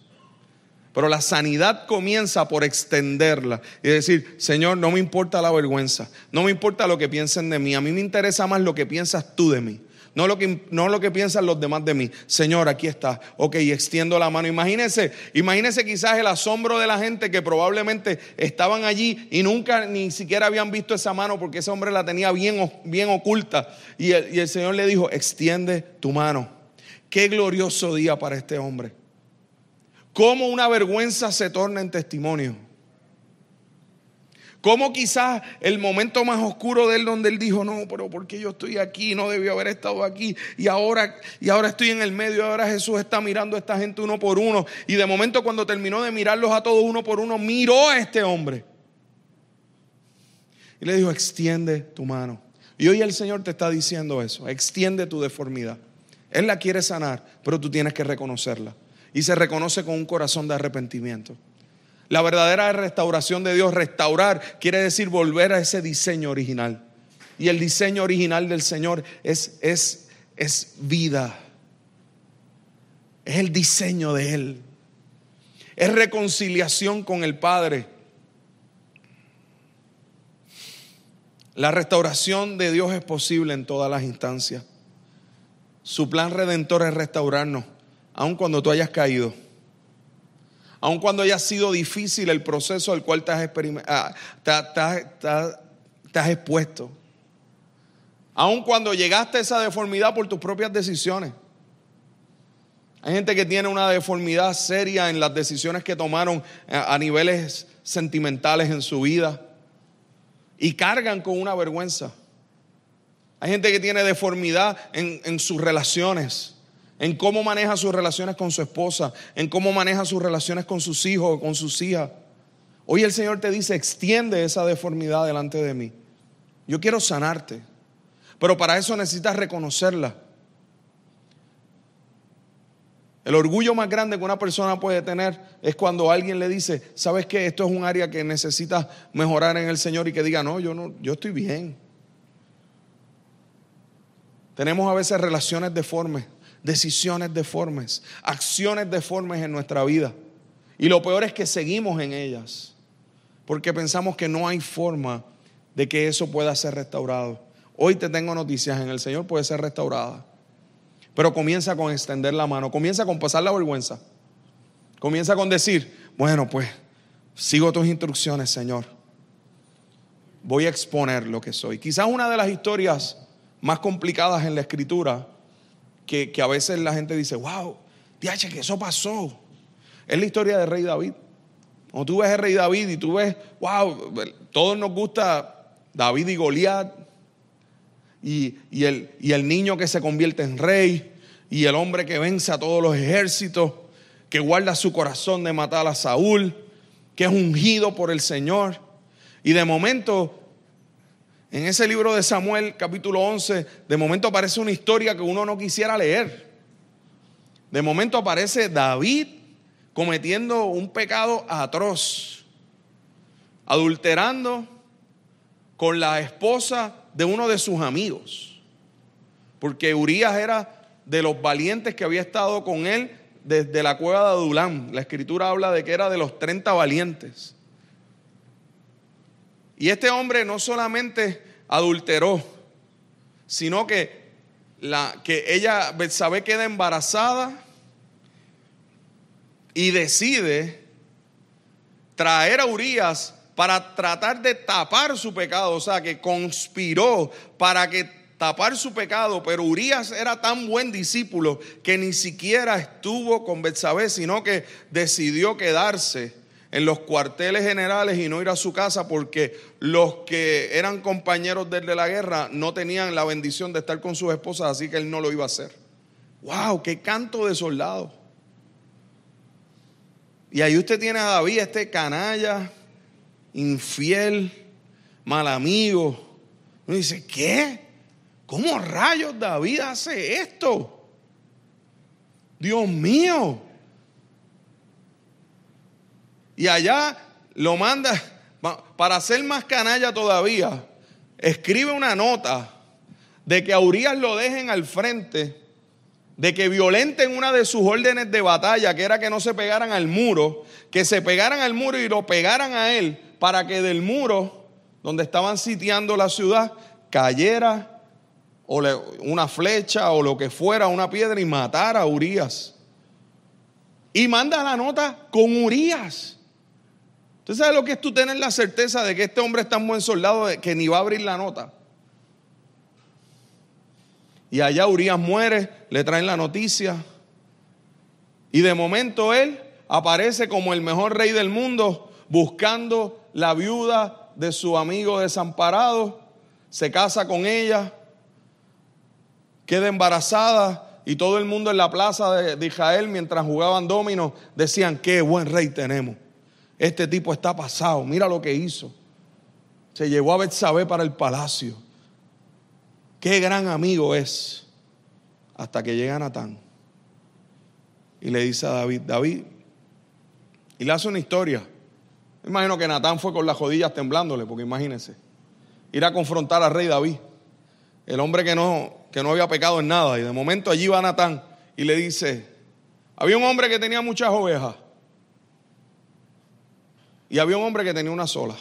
Pero la sanidad comienza por extenderla y decir, Señor, no me importa la vergüenza, no me importa lo que piensen de mí, a mí me interesa más lo que piensas tú de mí. No lo, que, no lo que piensan los demás de mí. Señor, aquí está. Ok, extiendo la mano. Imagínense, imagínense quizás el asombro de la gente que probablemente estaban allí y nunca ni siquiera habían visto esa mano porque ese hombre la tenía bien, bien oculta. Y el, y el Señor le dijo, extiende tu mano. Qué glorioso día para este hombre cómo una vergüenza se torna en testimonio. Cómo quizás el momento más oscuro de él donde él dijo, no, pero ¿por qué yo estoy aquí? No debió haber estado aquí. Y ahora, y ahora estoy en el medio. Ahora Jesús está mirando a esta gente uno por uno. Y de momento cuando terminó de mirarlos a todos uno por uno, miró a este hombre. Y le dijo, extiende tu mano. Y hoy el Señor te está diciendo eso. Extiende tu deformidad. Él la quiere sanar, pero tú tienes que reconocerla y se reconoce con un corazón de arrepentimiento. La verdadera restauración de Dios, restaurar, quiere decir volver a ese diseño original. Y el diseño original del Señor es, es, es vida. Es el diseño de Él. Es reconciliación con el Padre. La restauración de Dios es posible en todas las instancias. Su plan redentor es restaurarnos aun cuando tú hayas caído, aun cuando haya sido difícil el proceso al cual te has, expuesto, aun cuando llegaste a esa deformidad por tus propias decisiones. Hay gente que tiene una deformidad seria en las decisiones que tomaron a niveles sentimentales en su vida y cargan con una vergüenza. Hay gente que tiene deformidad en sus relaciones en cómo maneja sus relaciones con su esposa, en cómo maneja sus relaciones con sus hijos, con sus hijas. Hoy el Señor te dice, extiende esa deformidad delante de mí. Yo quiero sanarte, pero para eso necesitas reconocerla. El orgullo más grande que una persona puede tener es cuando alguien le dice, sabes que esto es un área que necesitas mejorar en el Señor y que diga, no, yo no, yo estoy bien. Tenemos a veces relaciones deformes decisiones deformes, acciones deformes en nuestra vida. Y lo peor es que seguimos en ellas, porque pensamos que no hay forma de que eso pueda ser restaurado. Hoy te tengo noticias, en el Señor puede ser restaurada. Pero comienza con extender la mano, comienza con pasar la vergüenza. Comienza con decir, bueno, pues sigo tus instrucciones, Señor. Voy a exponer lo que soy. Quizás una de las historias más complicadas en la escritura que, a veces la gente dice, wow, diache, que eso pasó. Es la historia del rey David. Cuando tú ves el rey David y tú ves, wow, todos nos gusta David y Goliat, y, el, y el niño que se convierte en rey, y el hombre que vence a todos los ejércitos, que guarda su corazón de matar a Saúl, que es ungido por el Señor. Y de momento en ese libro de Samuel, capítulo 11, de momento aparece una historia que uno no quisiera leer. De momento aparece David cometiendo un pecado atroz, adulterando con la esposa de uno de sus amigos. Porque Urias era de los valientes que había estado con él desde la cueva de Adulán. La escritura habla de que era de los 30 valientes. Y este hombre no solamente adulteró, sino que, la, que ella, sabe queda embarazada y decide traer a Urias para tratar de tapar su pecado, o sea, que conspiró para que tapar su pecado, pero Urias era tan buen discípulo que ni siquiera estuvo con Betsabé, sino que decidió quedarse en los cuarteles generales y no ir a su casa porque los que eran compañeros de la guerra no tenían la bendición de estar con sus esposas, así que él no lo iba a hacer. ¡Wow! ¡Qué canto de soldado! Y ahí usted tiene a David, este canalla, infiel, mal amigo. Uno dice, ¿qué? ¿Cómo rayos David hace esto? Dios mío. Y allá lo manda, para ser más canalla todavía, escribe una nota de que a Urias lo dejen al frente de que violenten una de sus órdenes de batalla, que era que no se pegaran al muro, que se pegaran al muro y lo pegaran a él, para que del muro donde estaban sitiando la ciudad cayera o una flecha o lo que fuera, una piedra y matara a Urias. Y manda la nota con Urias. ¿Usted sabe lo que es tú tener la certeza de que este hombre es tan buen soldado que ni va a abrir la nota? Y allá Urias muere, le traen la noticia. Y de momento él aparece como el mejor rey del mundo, buscando la viuda de su amigo desamparado, se casa con ella, queda embarazada y todo el mundo en la plaza de, Israel mientras jugaban dominos decían, qué buen rey tenemos. Este tipo está pasado, mira lo que hizo. Se llevó a Betsabé para el palacio. Qué gran amigo es. Hasta que llega Natán y le dice a David, David, y le hace una historia. Imagino que Natán fue con las rodillas temblándole, porque imagínense, ir a confrontar al rey David, el hombre que no, que no había pecado en nada, y de momento allí va Natán y le dice, había un hombre que tenía muchas ovejas, y había un hombre que tenía una sola.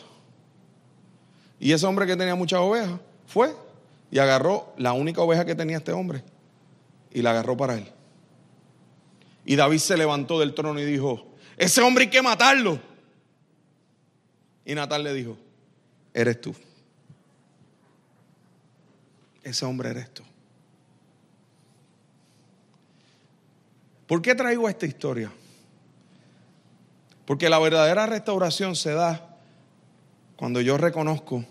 Y ese hombre que tenía muchas ovejas fue y agarró la única oveja que tenía este hombre y la agarró para él. Y David se levantó del trono y dijo, ese hombre hay que matarlo. Y Natal le dijo, eres tú. Ese hombre eres tú. ¿Por qué traigo esta historia? Porque la verdadera restauración se da cuando yo reconozco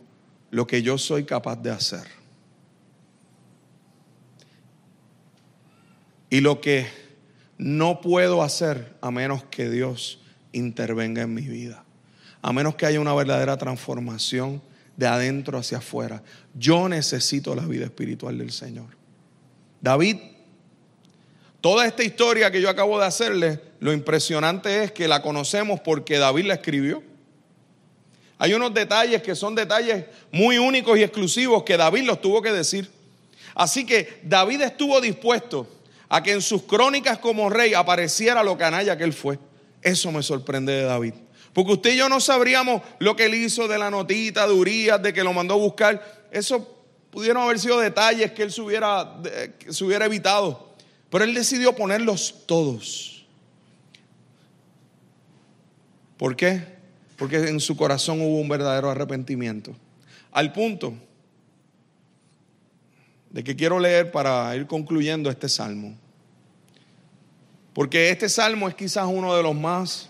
lo que yo soy capaz de hacer. Y lo que no puedo hacer a menos que Dios intervenga en mi vida. A menos que haya una verdadera transformación de adentro hacia afuera. Yo necesito la vida espiritual del Señor. David, toda esta historia que yo acabo de hacerle, lo impresionante es que la conocemos porque David la escribió. Hay unos detalles que son detalles muy únicos y exclusivos que David los tuvo que decir. Así que David estuvo dispuesto a que en sus crónicas como rey apareciera lo canalla que él fue. Eso me sorprende de David. Porque usted y yo no sabríamos lo que él hizo de la notita de Urias, de que lo mandó a buscar. Eso pudieron haber sido detalles que él se hubiera, se hubiera evitado. Pero él decidió ponerlos todos. ¿Por qué? Porque en su corazón hubo un verdadero arrepentimiento. Al punto de que quiero leer para ir concluyendo este salmo. Porque este salmo es quizás uno de los más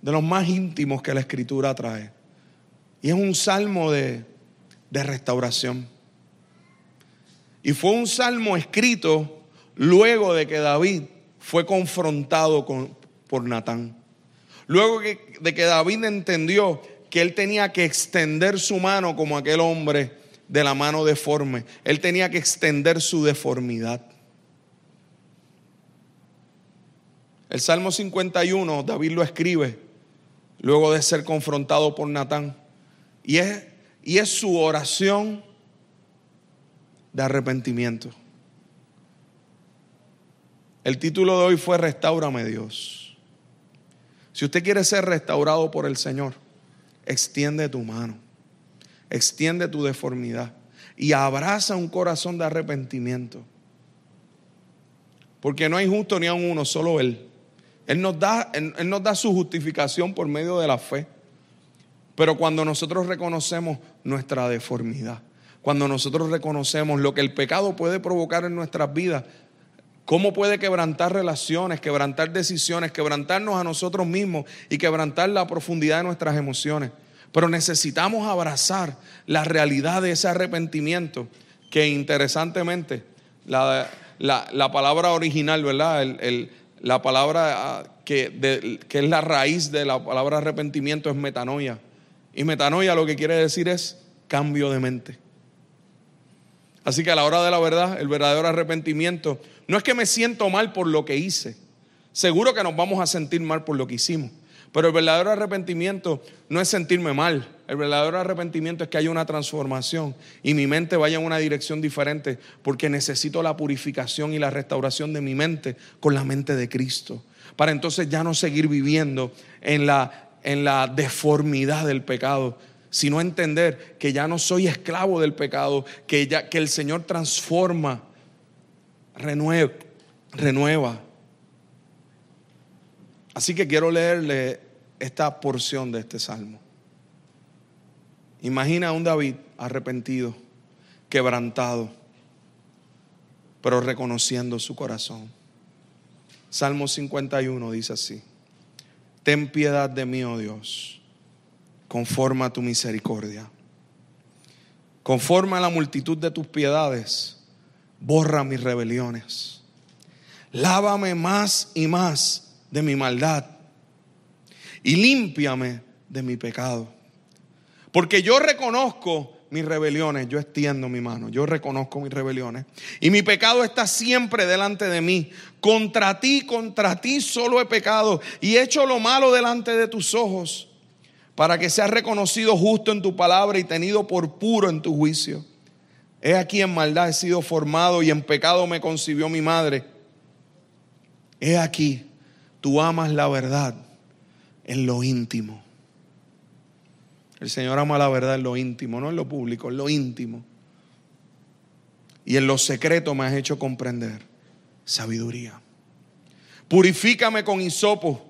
de los más íntimos que la escritura trae. Y es un salmo de, de restauración. Y fue un salmo escrito luego de que David fue confrontado con, por Natán. Luego de que David entendió que él tenía que extender su mano como aquel hombre de la mano deforme. Él tenía que extender su deformidad. El Salmo 51, David lo escribe luego de ser confrontado por Natán. Y es, y es su oración de arrepentimiento. El título de hoy fue Restaurame Dios. Si usted quiere ser restaurado por el Señor, extiende tu mano extiende tu deformidad y abraza un corazón de arrepentimiento. Porque no hay justo ni a uno, solo Él. Él nos, da, él, nos da su justificación por medio de la fe. Pero cuando nosotros reconocemos nuestra deformidad, cuando nosotros reconocemos lo que el pecado puede provocar en nuestras vidas, cómo puede quebrantar relaciones, quebrantar decisiones, quebrantarnos a nosotros mismos y quebrantar la profundidad de nuestras emociones. Pero necesitamos abrazar la realidad de ese arrepentimiento que interesantemente la, palabra original, ¿verdad? la palabra ah, que, que es la raíz de la palabra arrepentimiento es metanoia. Y metanoia lo que quiere decir es cambio de mente. Así que a la hora de la verdad, el verdadero arrepentimiento, no es que me siento mal por lo que hice. Seguro que nos vamos a sentir mal por lo que hicimos. Pero el verdadero arrepentimiento no es sentirme mal. El verdadero arrepentimiento es que haya una transformación y mi mente vaya en una dirección diferente porque necesito la purificación y la restauración de mi mente con la mente de Cristo. Para entonces ya no seguir viviendo en la, en la deformidad del pecado, sino entender que ya no soy esclavo del pecado, que, ya, que el Señor transforma, renueva. Así que quiero leerle esta porción de este salmo. Imagina a un David arrepentido, quebrantado, pero reconociendo su corazón. Salmo 51 dice así, ten piedad de mí, oh Dios conforme a tu misericordia. Conforme a la multitud de tus piedades, borra mis rebeliones. Lávame más y más de mi maldad y límpiame de mi pecado. Porque yo reconozco mis rebeliones, yo extiendo mi mano, yo reconozco mis rebeliones. Y mi pecado está siempre delante de mí. Contra ti, contra ti solo he pecado y he hecho lo malo delante de tus ojos para que seas reconocido justo en tu palabra y tenido por puro en tu juicio. He aquí en maldad he sido formado y en pecado me concibió mi madre. He aquí, tú amas la verdad en lo íntimo. El Señor ama la verdad en lo íntimo, no en lo público, en lo íntimo. Y en lo secreto me has hecho comprender sabiduría. Purifícame con hisopo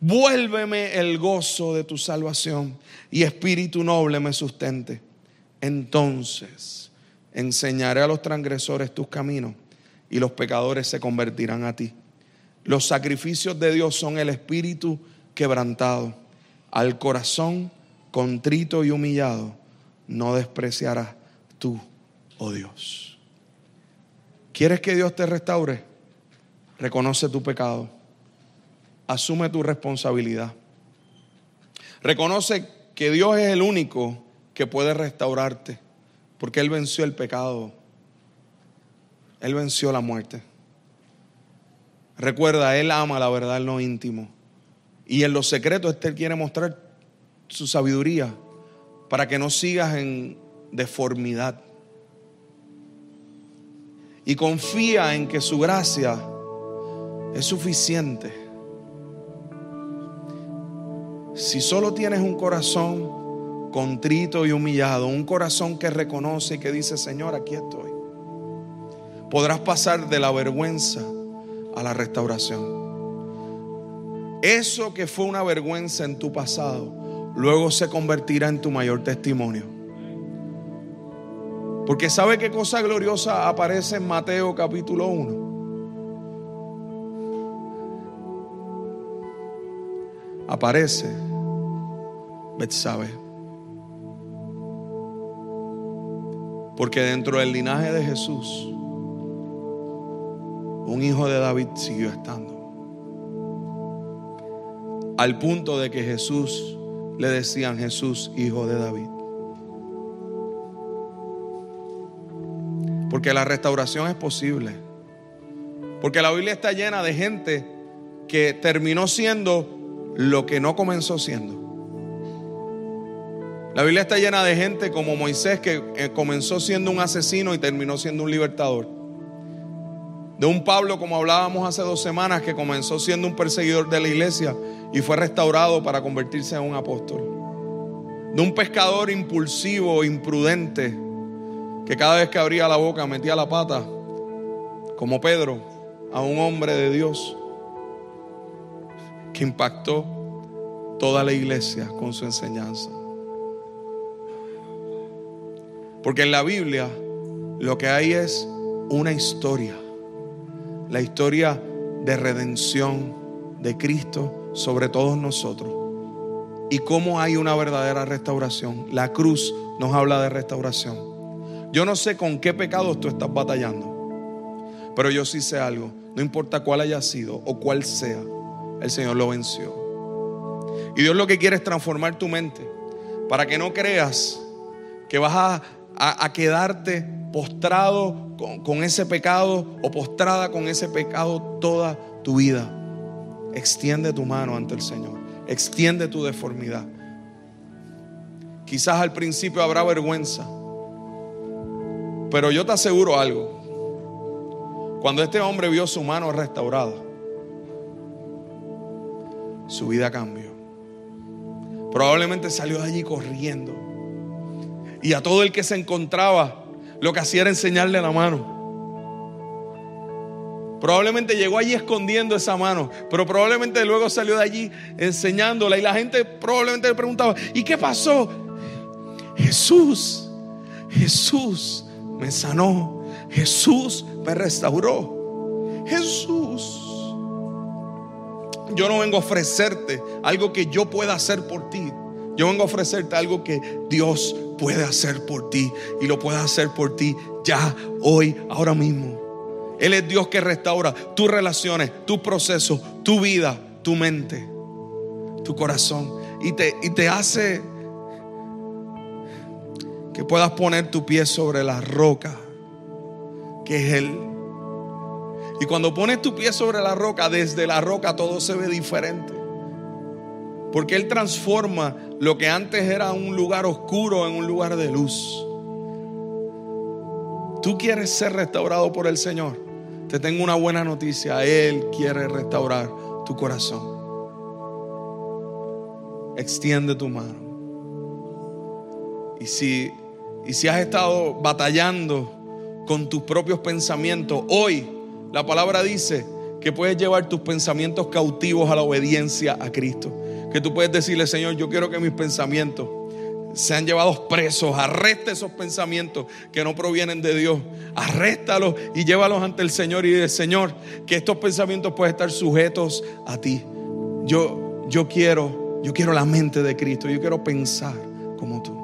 Vuélveme el gozo de tu salvación y espíritu noble me sustente. Entonces enseñaré a los transgresores tus caminos y los pecadores se convertirán a ti. Los sacrificios de Dios son el espíritu quebrantado. Al corazón contrito y humillado no despreciarás tú, oh Dios. ¿Quieres que Dios te restaure? Reconoce tu pecado asume tu responsabilidad. Reconoce que Dios es el único que puede restaurarte, porque Él venció el pecado. Él venció la muerte. Recuerda, Él ama la verdad en lo íntimo. Y en los secretos Él quiere mostrar su sabiduría para que no sigas en deformidad. Y confía en que su gracia es suficiente si solo tienes un corazón contrito y humillado, un corazón que reconoce y que dice, Señor, aquí estoy, podrás pasar de la vergüenza a la restauración. Eso que fue una vergüenza en tu pasado, luego se convertirá en tu mayor testimonio. Porque ¿sabe qué cosa gloriosa aparece en Mateo capítulo 1? aparece Porque dentro del linaje de Jesús, un hijo de David siguió estando. Al punto de que Jesús le decían Jesús, hijo de David. Porque la restauración es posible. Porque la Biblia está llena de gente que terminó siendo lo que no comenzó siendo. La Biblia está llena de gente como Moisés que eh, comenzó siendo un asesino y terminó siendo un libertador. De un Pablo como hablábamos hace dos semanas que comenzó siendo un perseguidor de la iglesia y fue restaurado para convertirse en un apóstol. De un pescador impulsivo, imprudente, que cada vez que abría la boca metía la pata, como Pedro, a un hombre de Dios que impactó toda la iglesia con su enseñanza. Porque en la Biblia lo que hay es una historia, la historia de redención de Cristo sobre todos nosotros. Y cómo hay una verdadera restauración. La cruz nos habla de restauración. Yo no sé con qué pecados tú estás batallando, pero yo sí sé algo. No importa cuál haya sido o cuál sea, el Señor lo venció. Y Dios lo que quiere es transformar tu mente para que no creas que vas a, quedarte postrado con, con ese pecado o postrada con ese pecado toda tu vida. Extiende tu mano ante el Señor. Extiende tu deformidad. Quizás al principio habrá vergüenza. Pero yo te aseguro algo. Cuando este hombre vio su mano restaurada, su vida cambió. Probablemente salió de allí corriendo. Y a todo el que se encontraba, lo que hacía era enseñarle la mano. Probablemente llegó allí escondiendo esa mano, pero probablemente luego salió de allí enseñándola y la gente probablemente le preguntaba, ¿y qué pasó? Jesús, Jesús me sanó, Jesús me restauró, Jesús. Yo no vengo a ofrecerte algo que yo pueda hacer por ti. Yo vengo a ofrecerte algo que Dios puede hacer por ti y lo puede hacer por ti ya, hoy, ahora mismo. Él es Dios que restaura tus relaciones, tu proceso, tu vida, tu mente, tu corazón. Y te, y te hace que puedas poner tu pie sobre la roca, que es Él. Y cuando pones tu pie sobre la roca, desde la roca todo se ve diferente. Porque Él transforma lo que antes era un lugar oscuro en un lugar de luz. Tú quieres ser restaurado por el Señor. Te tengo una buena noticia. Él quiere restaurar tu corazón. Extiende tu mano. Y si, y si has estado batallando con tus propios pensamientos, hoy la palabra dice que puedes llevar tus pensamientos cautivos a la obediencia a Cristo. Que tú puedes decirle, Señor, yo quiero que mis pensamientos sean llevados presos. Arresta esos pensamientos que no provienen de Dios. Arréstalos y llévalos ante el Señor y dile, Señor, que estos pensamientos puedan estar sujetos a ti. Yo, yo quiero, yo quiero la mente de Cristo. Yo quiero pensar como tú.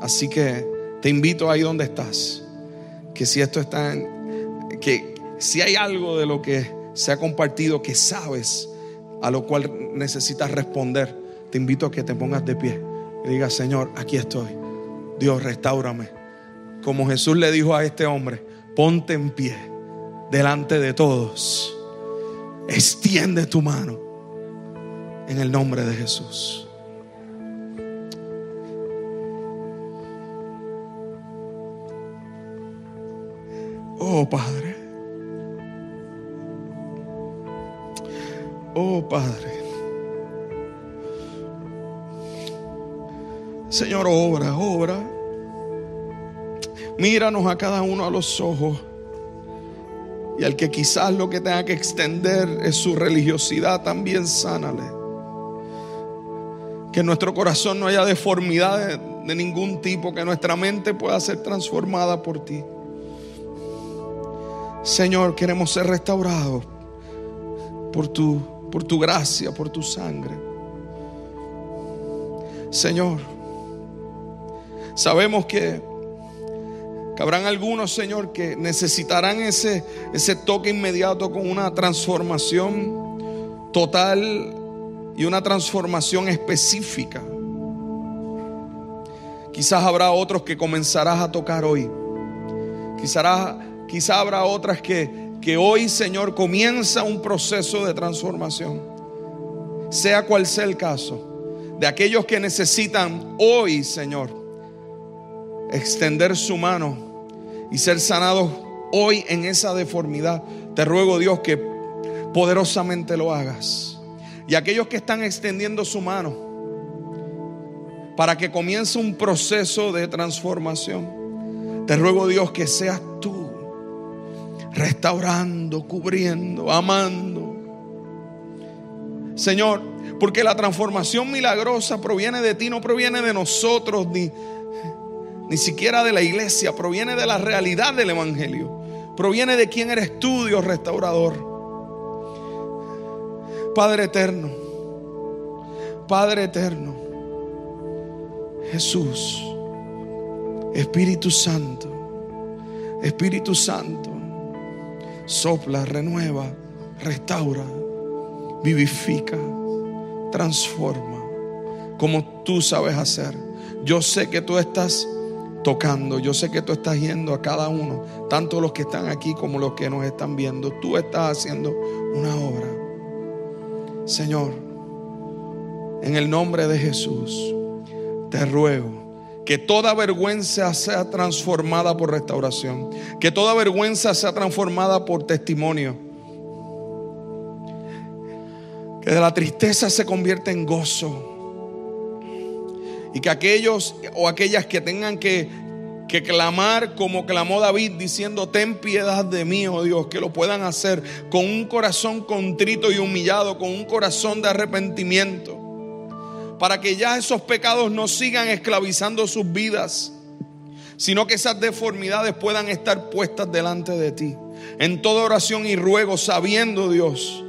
Así que te invito ahí donde estás. Que si esto está que si hay algo de lo que se ha compartido que sabes a lo cual necesitas responder, te invito a que te pongas de pie y diga, Señor, aquí estoy. Dios, restaurame. Como Jesús le dijo a este hombre, ponte en pie delante de todos. Extiende tu mano en el nombre de Jesús. Oh Padre. Oh Padre. Señor, obra, obra. Míranos a cada uno a los ojos. Y al que quizás lo que tenga que extender es su religiosidad, también sánale. Que nuestro corazón no haya deformidad de, de ningún tipo, que nuestra mente pueda ser transformada por ti. Señor, queremos ser restaurados por tu, por tu gracia, por tu sangre. Señor, Sabemos que, habrán algunos, Señor, que necesitarán ese, ese toque inmediato con una transformación total y una transformación específica. Quizás habrá otros que comenzarás a tocar hoy. Quizás, quizás habrá otras que, que hoy, Señor, comienza un proceso de transformación. Sea cual sea el caso. De aquellos que necesitan hoy, Señor, extender su mano y ser sanados hoy en esa deformidad. Te ruego Dios que poderosamente lo hagas. Y aquellos que están extendiendo su mano para que comience un proceso de transformación, te ruego Dios que seas tú restaurando, cubriendo, amando. Señor, porque la transformación milagrosa proviene de ti, no proviene de nosotros ni ni siquiera de la iglesia, proviene de la realidad del Evangelio. Proviene de quién eres tú, Dios restaurador. Padre eterno, Padre eterno, Jesús, Espíritu Santo, Espíritu Santo, sopla, renueva, restaura, vivifica, transforma, como tú sabes hacer. Yo sé que tú estás tocando, yo sé que tú estás yendo a cada uno, tanto los que están aquí como los que nos están viendo. Tú estás haciendo una obra. Señor, en el nombre de Jesús, te ruego que toda vergüenza sea transformada por restauración, que toda vergüenza sea transformada por testimonio, que de la tristeza se convierta en gozo y que aquellos o aquellas que tengan que, que clamar como clamó David diciendo, ten piedad de mí, oh Dios, que lo puedan hacer con un corazón contrito y humillado, con un corazón de arrepentimiento, para que ya esos pecados no sigan esclavizando sus vidas, sino que esas deformidades puedan estar puestas delante de ti, en toda oración y ruego, sabiendo Dios,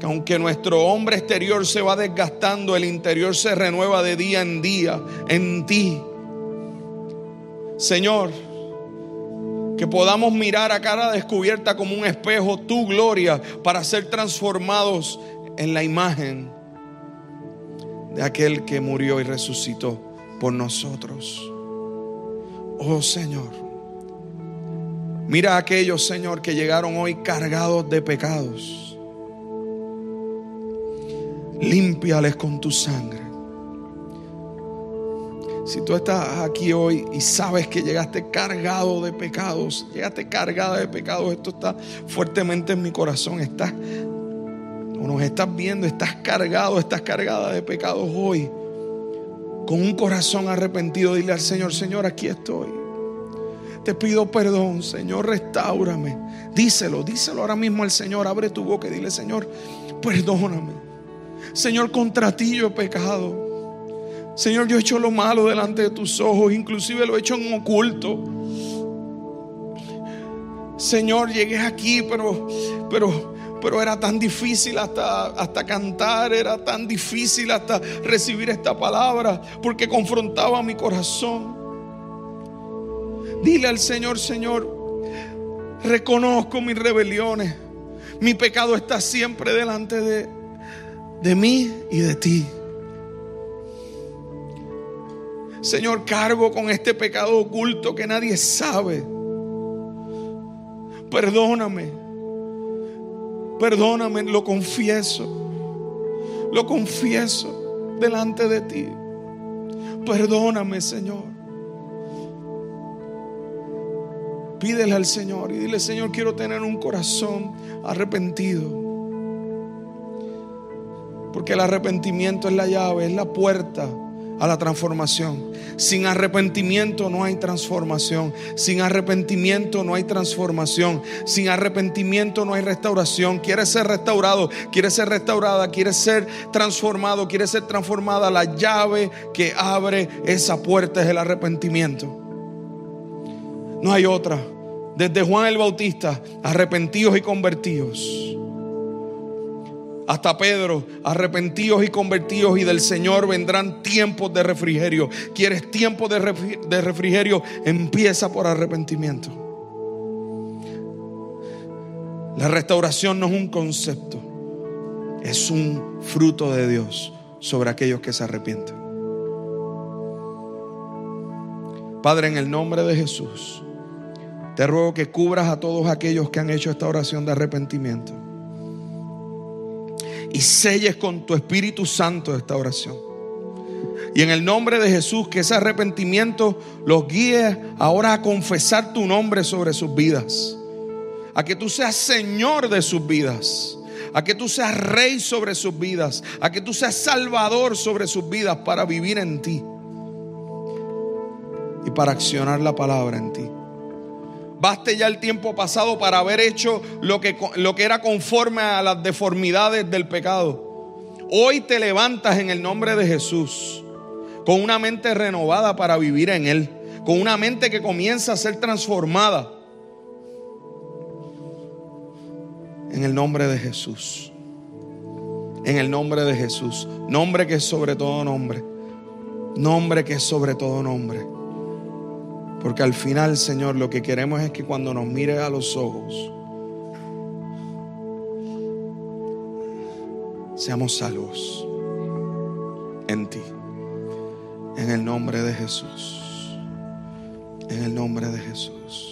que aunque nuestro hombre exterior se va desgastando, el interior se renueva de día en día en ti. Señor, que podamos mirar a cara descubierta como un espejo tu gloria para ser transformados en la imagen de aquel que murió y resucitó por nosotros. Oh Señor, mira a aquellos, Señor, que llegaron hoy cargados de pecados límpiales con tu sangre. Si tú estás aquí hoy y sabes que llegaste cargado de pecados, llegaste cargada de pecados, esto está fuertemente en mi corazón, estás nos estás viendo, estás cargado, estás cargada de pecados hoy. Con un corazón arrepentido, dile al Señor, Señor, aquí estoy. Te pido perdón, Señor, restaurame. Díselo, díselo ahora mismo al Señor. Abre tu boca y dile, Señor, perdóname. Señor, contra ti yo he pecado. Señor, yo he hecho lo malo delante de tus ojos, inclusive lo he hecho en oculto. Señor, llegué aquí, pero, pero, pero era tan difícil hasta, hasta cantar, era tan difícil hasta recibir esta palabra, porque confrontaba mi corazón. Dile al Señor, Señor, reconozco mis rebeliones. Mi pecado está siempre delante de de mí y de ti. Señor, cargo con este pecado oculto que nadie sabe. Perdóname. Perdóname, lo confieso. Lo confieso delante de ti. Perdóname, Señor. Pídele al Señor y dile, Señor, quiero tener un corazón arrepentido. Porque el arrepentimiento es la llave, es la puerta a la transformación. Sin arrepentimiento no hay transformación. Sin arrepentimiento no hay transformación. Sin arrepentimiento no hay restauración. Quieres ser restaurado, quieres ser restaurada, quieres ser transformado, quieres ser transformada. La llave que abre esa puerta es el arrepentimiento. No hay otra. Desde Juan el Bautista, arrepentidos y convertidos hasta Pedro, arrepentidos y convertidos y del Señor vendrán tiempos de refrigerio. ¿Quieres tiempo de refrigerio? Empieza por arrepentimiento. La restauración no es un concepto, es un fruto de Dios sobre aquellos que se arrepienten. Padre, en el nombre de Jesús, te ruego que cubras a todos aquellos que han hecho esta oración de arrepentimiento y selles con tu Espíritu Santo esta oración. Y en el nombre de Jesús, que ese arrepentimiento los guíe ahora a confesar tu nombre sobre sus vidas. A que tú seas Señor de sus vidas. A que tú seas Rey sobre sus vidas. A que tú seas Salvador sobre sus vidas para vivir en ti. Y para accionar la palabra en ti. Baste ya el tiempo pasado para haber hecho lo que, lo que era conforme a las deformidades del pecado. Hoy te levantas en el nombre de Jesús con una mente renovada para vivir en Él, con una mente que comienza a ser transformada. En el nombre de Jesús. En el nombre de Jesús. Nombre que es sobre todo nombre. Nombre que es sobre todo nombre. Porque al final, Señor, lo que queremos es que cuando nos mire a los ojos, seamos salvos en ti. En el nombre de Jesús. En el nombre de Jesús.